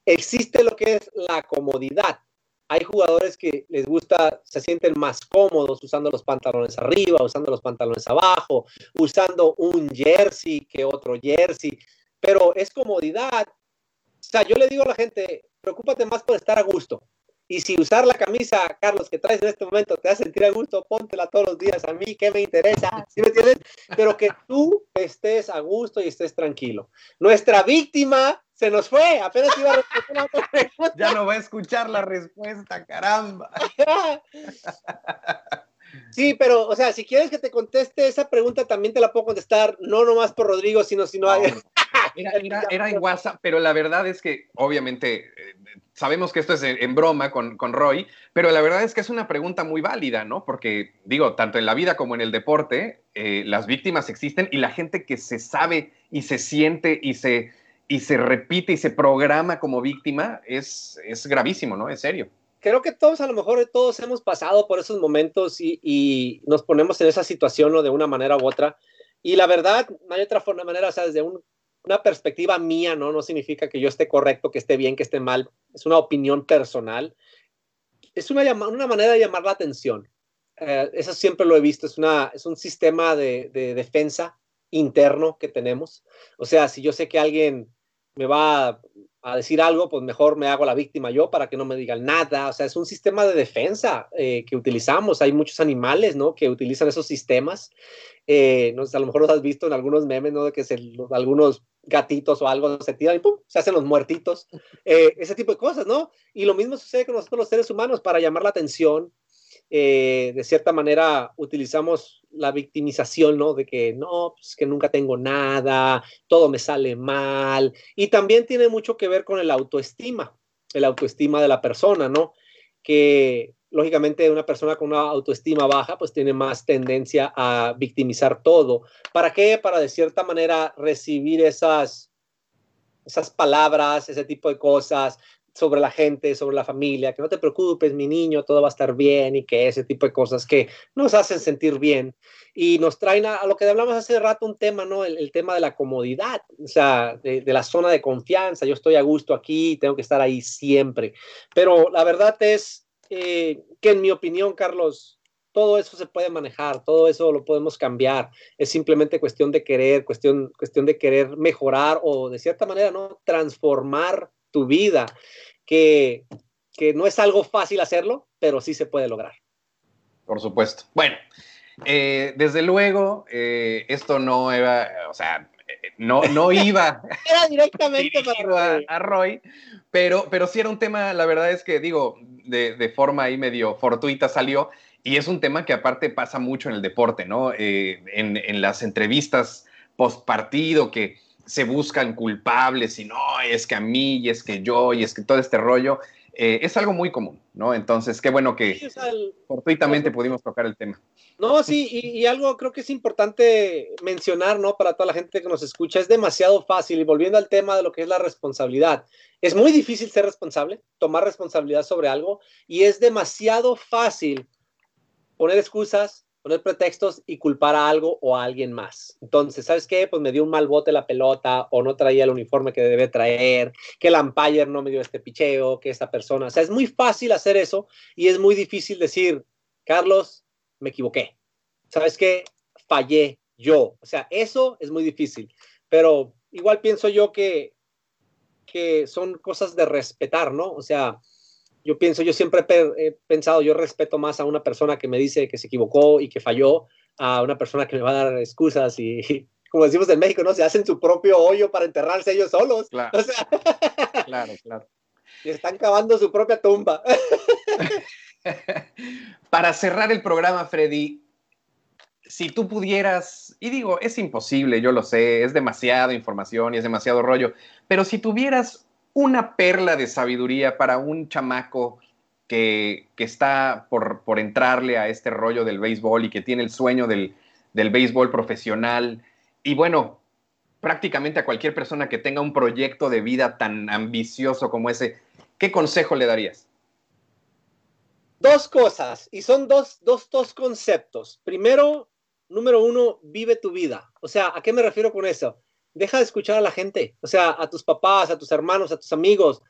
Existe lo que es la comodidad hay jugadores que les gusta, se sienten más cómodos usando los pantalones arriba, usando los pantalones abajo, usando un jersey que otro jersey, pero es comodidad. O sea, yo le digo a la gente, preocúpate más por estar a gusto. Y si usar la camisa, Carlos, que traes en este momento te hace sentir a gusto, póntela todos los días. A mí, ¿qué me interesa? (laughs) ¿Sí me entiendes? Pero que tú estés a gusto y estés tranquilo. Nuestra víctima se nos fue, apenas iba a responder otra pregunta. Ya no va a escuchar la respuesta, caramba. (laughs) Sí, pero, o sea, si quieres que te conteste esa pregunta, también te la puedo contestar, no nomás por Rodrigo, sino si no hay... Era, era, era, en WhatsApp, pero la verdad es que, obviamente, eh, sabemos que esto es en, broma con, con, Roy, pero la verdad es que es una pregunta muy válida, ¿no? Porque, digo, tanto en la vida como en el deporte, eh, las víctimas existen y la gente que se sabe y se siente y se y se repite y se programa como víctima, es, es gravísimo, ¿no? Es serio. Creo que todos, a lo mejor todos hemos pasado por esos momentos y, y nos ponemos en esa situación ¿no? de una manera u otra. Y la verdad, no hay otra forma, manera, o sea, desde un, una perspectiva mía, ¿no? No significa que yo esté correcto, que esté bien, que esté mal. Es una opinión personal. Es una, una manera de llamar la atención. Eh, eso siempre lo he visto. Es, una, es un sistema de, de defensa interno que tenemos. O sea, si yo sé que alguien me va a decir algo, pues mejor me hago la víctima yo para que no me digan nada. O sea, es un sistema de defensa eh, que utilizamos. Hay muchos animales, ¿no? Que utilizan esos sistemas. Eh, no sé, a lo mejor los has visto en algunos memes, ¿no? De que algunos gatitos o algo se tiran y ¡pum! se hacen los muertitos. Eh, ese tipo de cosas, ¿no? Y lo mismo sucede con nosotros los seres humanos para llamar la atención. Eh, de cierta manera utilizamos la victimización, ¿no? De que no, pues que nunca tengo nada, todo me sale mal. Y también tiene mucho que ver con el autoestima, el autoestima de la persona, ¿no? que lógicamente una persona con una autoestima baja pues tiene más tendencia a victimizar todo. ¿Para qué? Para de cierta manera recibir esas, esas palabras, ese tipo de cosas sobre la gente, sobre la familia, que no te preocupes, mi niño, todo va a estar bien y que ese tipo de cosas que nos hacen sentir bien y nos traen a, lo que hablamos hace rato un tema, ¿no? El, tema de la comodidad, o sea, de, la zona de confianza, yo estoy a gusto aquí, tengo que estar ahí siempre, pero la verdad es eh, que en mi opinión, Carlos, todo eso se puede manejar, todo eso lo podemos cambiar. Es simplemente cuestión de querer, cuestión, cuestión de querer mejorar o de cierta manera, ¿no? Transformar tu vida, que, que no es algo fácil hacerlo, pero sí se puede lograr. Por supuesto. Bueno, eh, desde luego, eh, esto no era, o sea, no, no (laughs) iba era directamente para a, Roy, pero, pero sí era un tema, la verdad es que digo, de, de, forma ahí medio fortuita salió, y es un tema que aparte pasa mucho en el deporte, ¿no? Eh, en, en, las entrevistas post partido que se buscan culpables y no, es que a mí, y es que yo, y es que todo este rollo, eh, es algo muy común, ¿no? Entonces, qué bueno que fortuitamente pudimos tocar el tema. No, sí, y, algo creo que es importante mencionar, ¿no? Para toda la gente que nos escucha, es demasiado fácil, y volviendo al tema de lo que es la responsabilidad, es muy difícil ser responsable, tomar responsabilidad sobre algo, y es demasiado fácil poner excusas, poner pretextos y culpar a algo o a alguien más. Entonces, ¿sabes qué? Pues me dio un mal bote la pelota o no traía el uniforme que debe traer, que el umpire no me dio este picheo, que esta persona. O sea, es muy fácil hacer eso y es muy difícil decir, Carlos, me equivoqué. ¿Sabes qué? Fallé yo. O sea, eso es muy difícil. Pero igual pienso yo que, que son cosas de respetar, ¿no? O sea, yo pienso, yo siempre he pensado, yo respeto más a una persona que me dice que se equivocó y que falló, a una persona que me va a dar excusas y, (laughs) como decimos en México, ¿no? Se hacen su propio hoyo para enterrarse ellos solos. Claro, (laughs) o sea, claro, claro. Y están cavando su propia tumba. (laughs) Para cerrar el programa, Freddy, si tú pudieras, y digo, es imposible, yo lo sé, es demasiada información y es demasiado rollo, pero si tuvieras una perla de sabiduría para un chamaco que, está por, por, entrarle a este rollo del béisbol y que tiene el sueño del, del béisbol profesional, y bueno, prácticamente a cualquier persona que tenga un proyecto de vida tan ambicioso como ese, ¿qué consejo le darías? Dos cosas, y son dos, dos, dos conceptos. Primero, número uno, vive tu vida. O sea, ¿a qué me refiero con eso? Deja de escuchar a la gente, o sea, a tus papás, a tus hermanos, a tus amigos,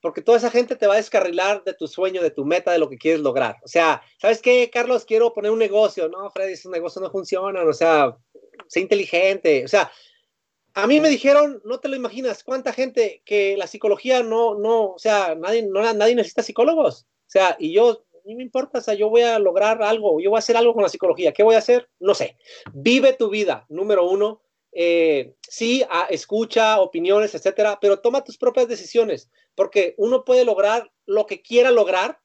porque toda esa gente te va a descarrilar de tu sueño, de tu meta, de lo que quieres lograr. O sea, ¿sabes qué, Carlos? Quiero poner un negocio. No, Freddy, esos negocios no funcionan. O sea, sé inteligente. O sea, a mí me dijeron, no te lo imaginas, cuánta gente que la psicología no, no, o sea, nadie, no, nadie necesita psicólogos. O sea, y yo no me importa, o sea, yo voy a lograr algo, yo voy a hacer algo con la psicología. ¿Qué voy a hacer? No sé. Vive tu vida, número uno. Eh, sí, escucha opiniones, etcétera, pero toma tus propias decisiones, porque uno puede lograr lo que quiera lograr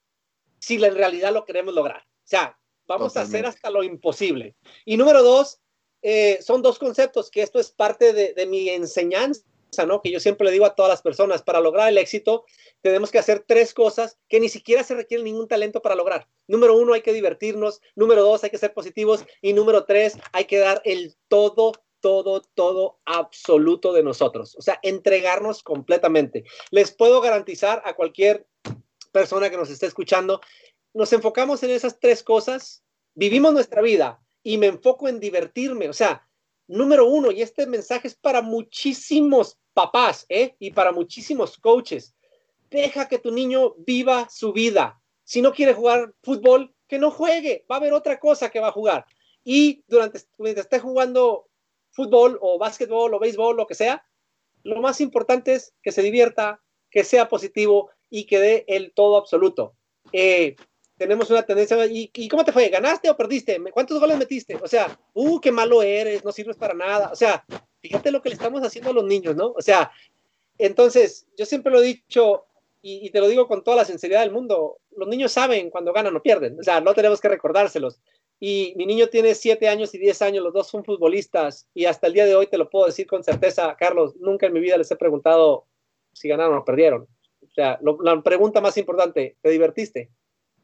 si en realidad lo queremos lograr. O sea, vamos a hacer hasta lo imposible. Y número dos, eh, son dos conceptos, que esto es parte de, de mi enseñanza ¿no? Que yo siempre le digo a todas las personas, para lograr el éxito tenemos que hacer tres cosas que ni siquiera se requiere ningún talento para lograr. Número uno, hay que divertirnos. Número dos, hay que ser positivos. Y número tres, hay que dar el todo, todo, todo absoluto de nosotros. O sea, entregarnos completamente. Les puedo garantizar a cualquier persona que nos esté escuchando, nos enfocamos en esas tres cosas, vivimos nuestra vida y me enfoco en divertirme. O sea, número uno, y este mensaje es para muchísimos papás ¿eh? y para muchísimos coaches. Deja que tu niño viva su vida. Si no quiere jugar fútbol, que no juegue. Va a haber otra cosa que va a jugar. Y durante, mientras esté jugando fútbol o básquetbol o béisbol, lo que sea, lo más importante es que se divierta, que sea positivo y que dé el todo absoluto. Eh, tenemos una tendencia, ¿y, ¿y, cómo te fue? ¿Ganaste o perdiste? ¿Cuántos goles metiste? O sea, uh, qué malo eres, no sirves para nada. O sea, fíjate lo que le estamos haciendo a los niños, ¿no? O sea, entonces, yo siempre lo he dicho y, y, te lo digo con toda la sinceridad del mundo, los niños saben cuando ganan o pierden, o sea, no tenemos que recordárselos. Y mi niño tiene 7 años y 10 años, los dos son futbolistas y hasta el día de hoy te lo puedo decir con certeza, Carlos, nunca en mi vida les he preguntado si ganaron o perdieron. O sea, lo, la pregunta más importante, ¿te divertiste?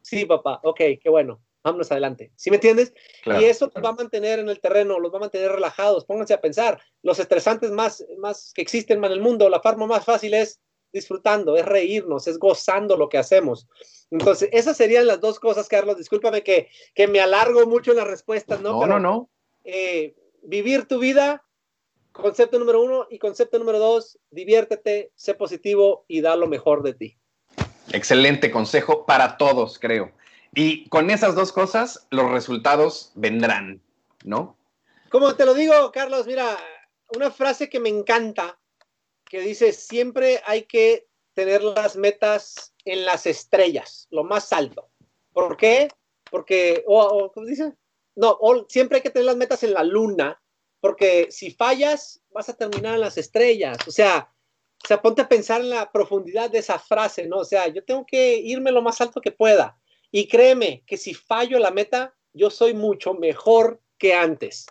Sí, papá, ok, qué bueno, vámonos adelante. ¿Sí me entiendes? Y eso los va a mantener en el terreno, los va a mantener relajados. Pónganse a pensar, los estresantes más, más que existen en el mundo, la forma más fácil es disfrutando, es reírnos, es gozando lo que hacemos. Entonces, esas serían las dos cosas, Carlos. Discúlpame que, que me alargo mucho en las respuestas, ¿no? No, no, no. Eh, vivir tu vida, concepto número uno, y concepto número dos, diviértete, sé positivo y da lo mejor de ti. Excelente consejo para todos, creo. Y con esas dos cosas, los resultados vendrán, ¿no? Como te lo digo, Carlos, mira, una frase que me encanta, que dice, siempre hay que tener las metas en las estrellas, lo más alto. ¿Por qué? Porque, o, ¿cómo dice? No, siempre hay que tener las metas en la luna, porque si fallas, vas a terminar en las estrellas. O sea, o sea, ponte a pensar en la profundidad de esa frase, ¿no? O sea, yo tengo que irme lo más alto que pueda. Y créeme que si fallo la meta, yo soy mucho mejor que antes.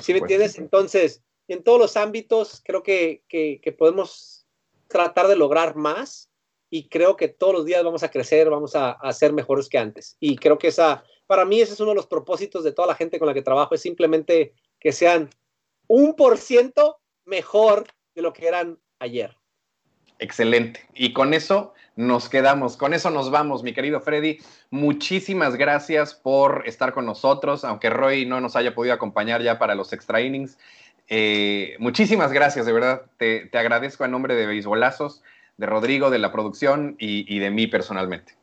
¿Sí me entiendes? Entonces, en todos los ámbitos, creo que, que, podemos tratar de lograr más y creo que todos los días vamos a crecer, vamos a, a, ser mejores que antes. Y creo que esa, para mí, ese es uno de los propósitos de toda la gente con la que trabajo, es simplemente que sean un por ciento mejor de lo que eran ayer. Excelente. Y con eso nos quedamos, con eso nos vamos, mi querido Freddy. Muchísimas gracias por estar con nosotros, aunque Roy no nos haya podido acompañar ya para los extra innings. Eh, muchísimas gracias, de verdad. Te, agradezco en nombre de Beisbolazos, de Rodrigo, de la producción y, de mí personalmente.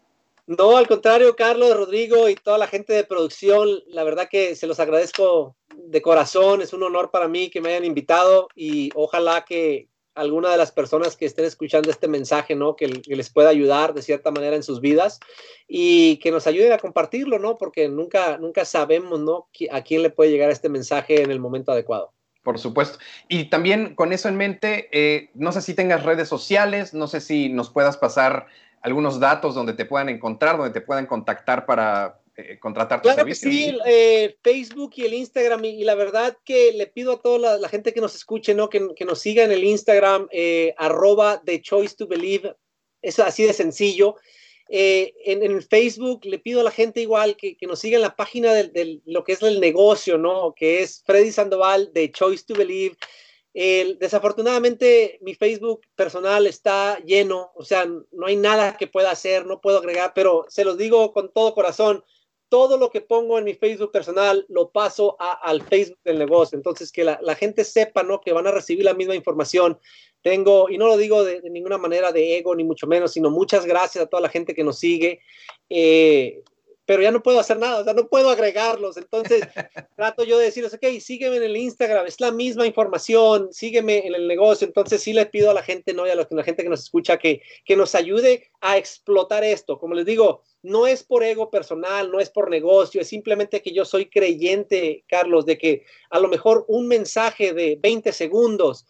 No, al contrario, Carlos, Rodrigo y toda la gente de producción, la verdad que se los agradezco de corazón. Es un honor para mí que me hayan invitado y ojalá que, alguna de las personas que estén escuchando este mensaje, ¿no? Que, les pueda ayudar de cierta manera en sus vidas y que nos ayuden a compartirlo, ¿no? Porque nunca, nunca sabemos, ¿no? A quién le puede llegar este mensaje en el momento adecuado. Por supuesto. Y también con eso en mente, eh, no sé si tengas redes sociales, no sé si nos puedas pasar algunos datos donde te puedan encontrar, donde te puedan contactar para, eh, contratar tus claro Que sí, eh, Facebook y el Instagram, y, la verdad que le pido a toda la, gente que nos escuche, ¿no? Que, nos siga en el Instagram, eh, arroba The Choice to Believe, es así de sencillo. En, en, Facebook le pido a la gente igual que, nos siga en la página de, lo que es el negocio, ¿no? Que es Freddy Sandoval, The Choice to Believe. desafortunadamente mi Facebook personal está lleno, o sea, no hay nada que pueda hacer, no puedo agregar, pero se los digo con todo corazón, todo lo que pongo en mi Facebook personal lo paso al Facebook del negocio. Entonces, que la, gente sepa, ¿no? Que van a recibir la misma información. Tengo, y no lo digo de, ninguna manera de ego, ni mucho menos, sino muchas gracias a toda la gente que nos sigue. Eh, pero ya no puedo hacer nada, o sea, no puedo agregarlos. Entonces, (laughs) trato yo de decirles, ok, sígueme en el Instagram, es la misma información, sígueme en el negocio. Entonces, sí les pido a la gente, ¿no? Y a la, gente que nos escucha que, que nos ayude a explotar esto. Como les digo, no es por ego personal, no es por negocio, es simplemente que yo soy creyente, Carlos, de que a lo mejor un mensaje de 20 segundos,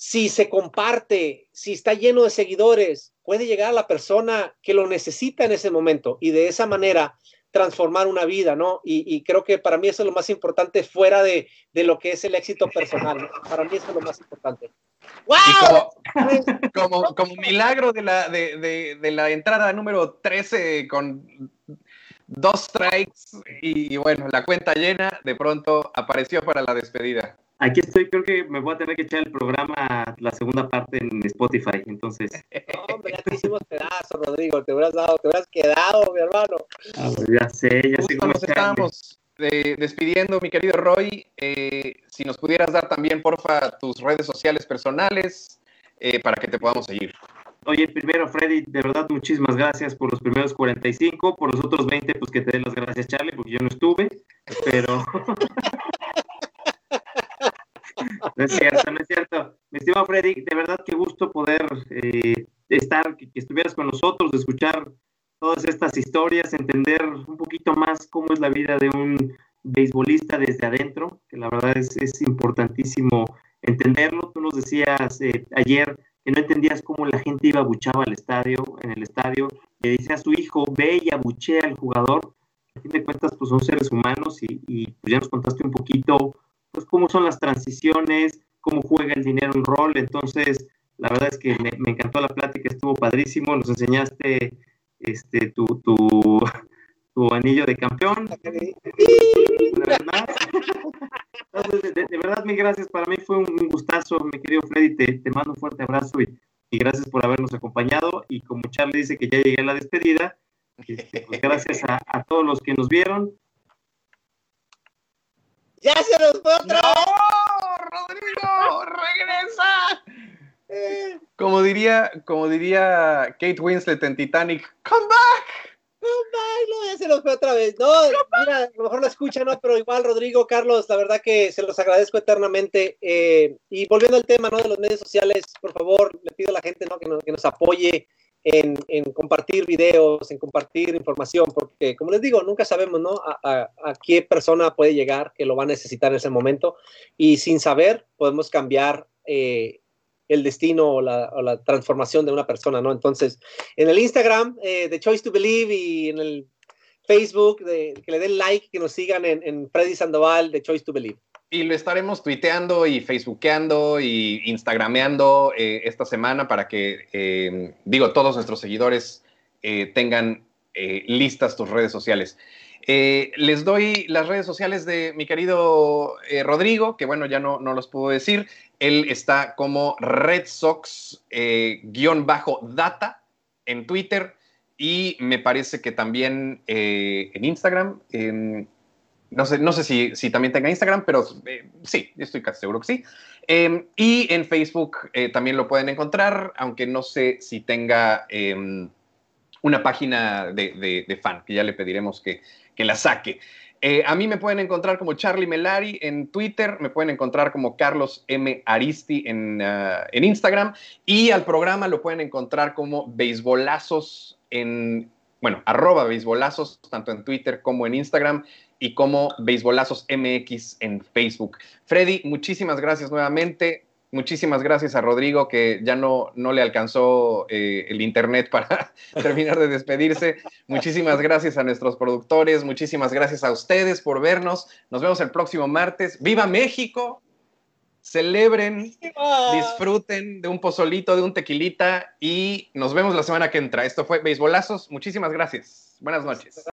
si se comparte, si está lleno de seguidores, puede llegar a la persona que lo necesita en ese momento y de esa manera transformar una vida, ¿no? Y, creo que para mí eso es lo más importante fuera de, lo que es el éxito personal. Para mí eso es lo más importante. ¡Wow! Como, como, milagro de la, de, la entrada número 13 con dos strikes y, bueno, la cuenta llena, de pronto apareció para la despedida. Aquí estoy, creo que me voy a tener que echar el programa, la segunda parte en Spotify, entonces. (laughs) No, hombre, ya te hicimos pedazos, Rodrigo, te hubieras dado, te hubieras quedado, mi hermano. Ah, pues ya sé, ya sé cómo nos estamos eh, despidiendo, mi querido Roy. Eh, si nos pudieras dar también, porfa, tus redes sociales personales eh, para que te podamos seguir. Oye, primero, Freddy, de verdad, muchísimas gracias por los primeros 45. Por los otros 20, pues que te dé las gracias, Charlie, porque yo no estuve. Pero. (laughs) (laughs) No es cierto, no es cierto. Mi estimado Freddy, de verdad qué gusto poder eh, estar, que, estuvieras con nosotros, escuchar todas estas historias, entender un poquito más cómo es la vida de un beisbolista desde adentro, que la verdad es, es importantísimo entenderlo. Tú nos decías eh, ayer que no entendías cómo la gente iba abuchaba al estadio, en el estadio, le dice a su hijo, ve y abuchea al jugador. A fin de cuentas, pues son seres humanos y, y pues ya nos contaste un poquito pues cómo son las transiciones, cómo juega el dinero un rol. Entonces, la verdad es que me, encantó la plática, estuvo padrísimo, nos enseñaste este, tu, tu, (laughs) tu anillo de campeón. (laughs) De, verdad, mil gracias. Para mí fue un gustazo, mi querido Freddy. Te, te mando un fuerte abrazo y, y, gracias por habernos acompañado. Y como Charlie dice que ya llegué a la despedida, este, pues gracias a, a, todos los que nos vieron. ¡Ya se nos fue otra ¡No! ¡Rodrigo! ¡Regresa! Eh. Como diría, como diría Kate Winslet en Titanic, ¡Come back! no, ya se los fue otra vez. No, mira, a lo mejor lo escuchan, ¿no? Pero igual, Rodrigo, Carlos, la verdad que se los agradezco eternamente. Eh, y volviendo al tema, ¿no? De los medios sociales, por favor, le pido a la gente, ¿no? Que nos, que nos apoye en, en, compartir videos, en compartir información, porque, como les digo, nunca sabemos, ¿no? A, qué persona puede llegar que lo va a necesitar en ese momento. Y sin saber, podemos cambiar eh, el destino o la, o la, transformación de una persona, ¿no? Entonces, en el Instagram eh, de Choice to Believe y en el Facebook, de, que le den like, que nos sigan en, en Freddy Sandoval de Choice to Believe. Y lo estaremos tuiteando y facebookeando y instagrameando eh, esta semana para que, eh, digo, todos nuestros seguidores eh, tengan listas tus redes sociales. Les doy las redes sociales de mi querido Rodrigo, que bueno, ya no, no, los puedo decir. Él está como Red Sox guion bajo data en Twitter y me parece que también en Instagram. No sé, no sé si, si, también tenga Instagram, pero eh, sí, estoy casi seguro que sí. Eh, y en Facebook también lo pueden encontrar, aunque no sé si tenga em, una página de, de, fan, que ya le pediremos que, que la saque. Eh, a mí me pueden encontrar como Charlie Melari en Twitter, me pueden encontrar como Carlos M. Aristi en, uh, en Instagram y al programa lo pueden encontrar como Beisbolazos en, bueno, arroba Beisbolazos, tanto en Twitter como en Instagram y como Beisbolazos MX en Facebook. Freddy, muchísimas gracias nuevamente. Muchísimas gracias a Rodrigo, que ya no, no le alcanzó eh, el internet para (laughs) terminar de despedirse. Muchísimas gracias a nuestros productores, muchísimas gracias a ustedes por vernos. Nos vemos el próximo martes. ¡Viva México! Celebren, disfruten de un pozolito, de un tequilita y nos vemos la semana que entra. Esto fue Beisbolazos. Muchísimas gracias. Buenas noches.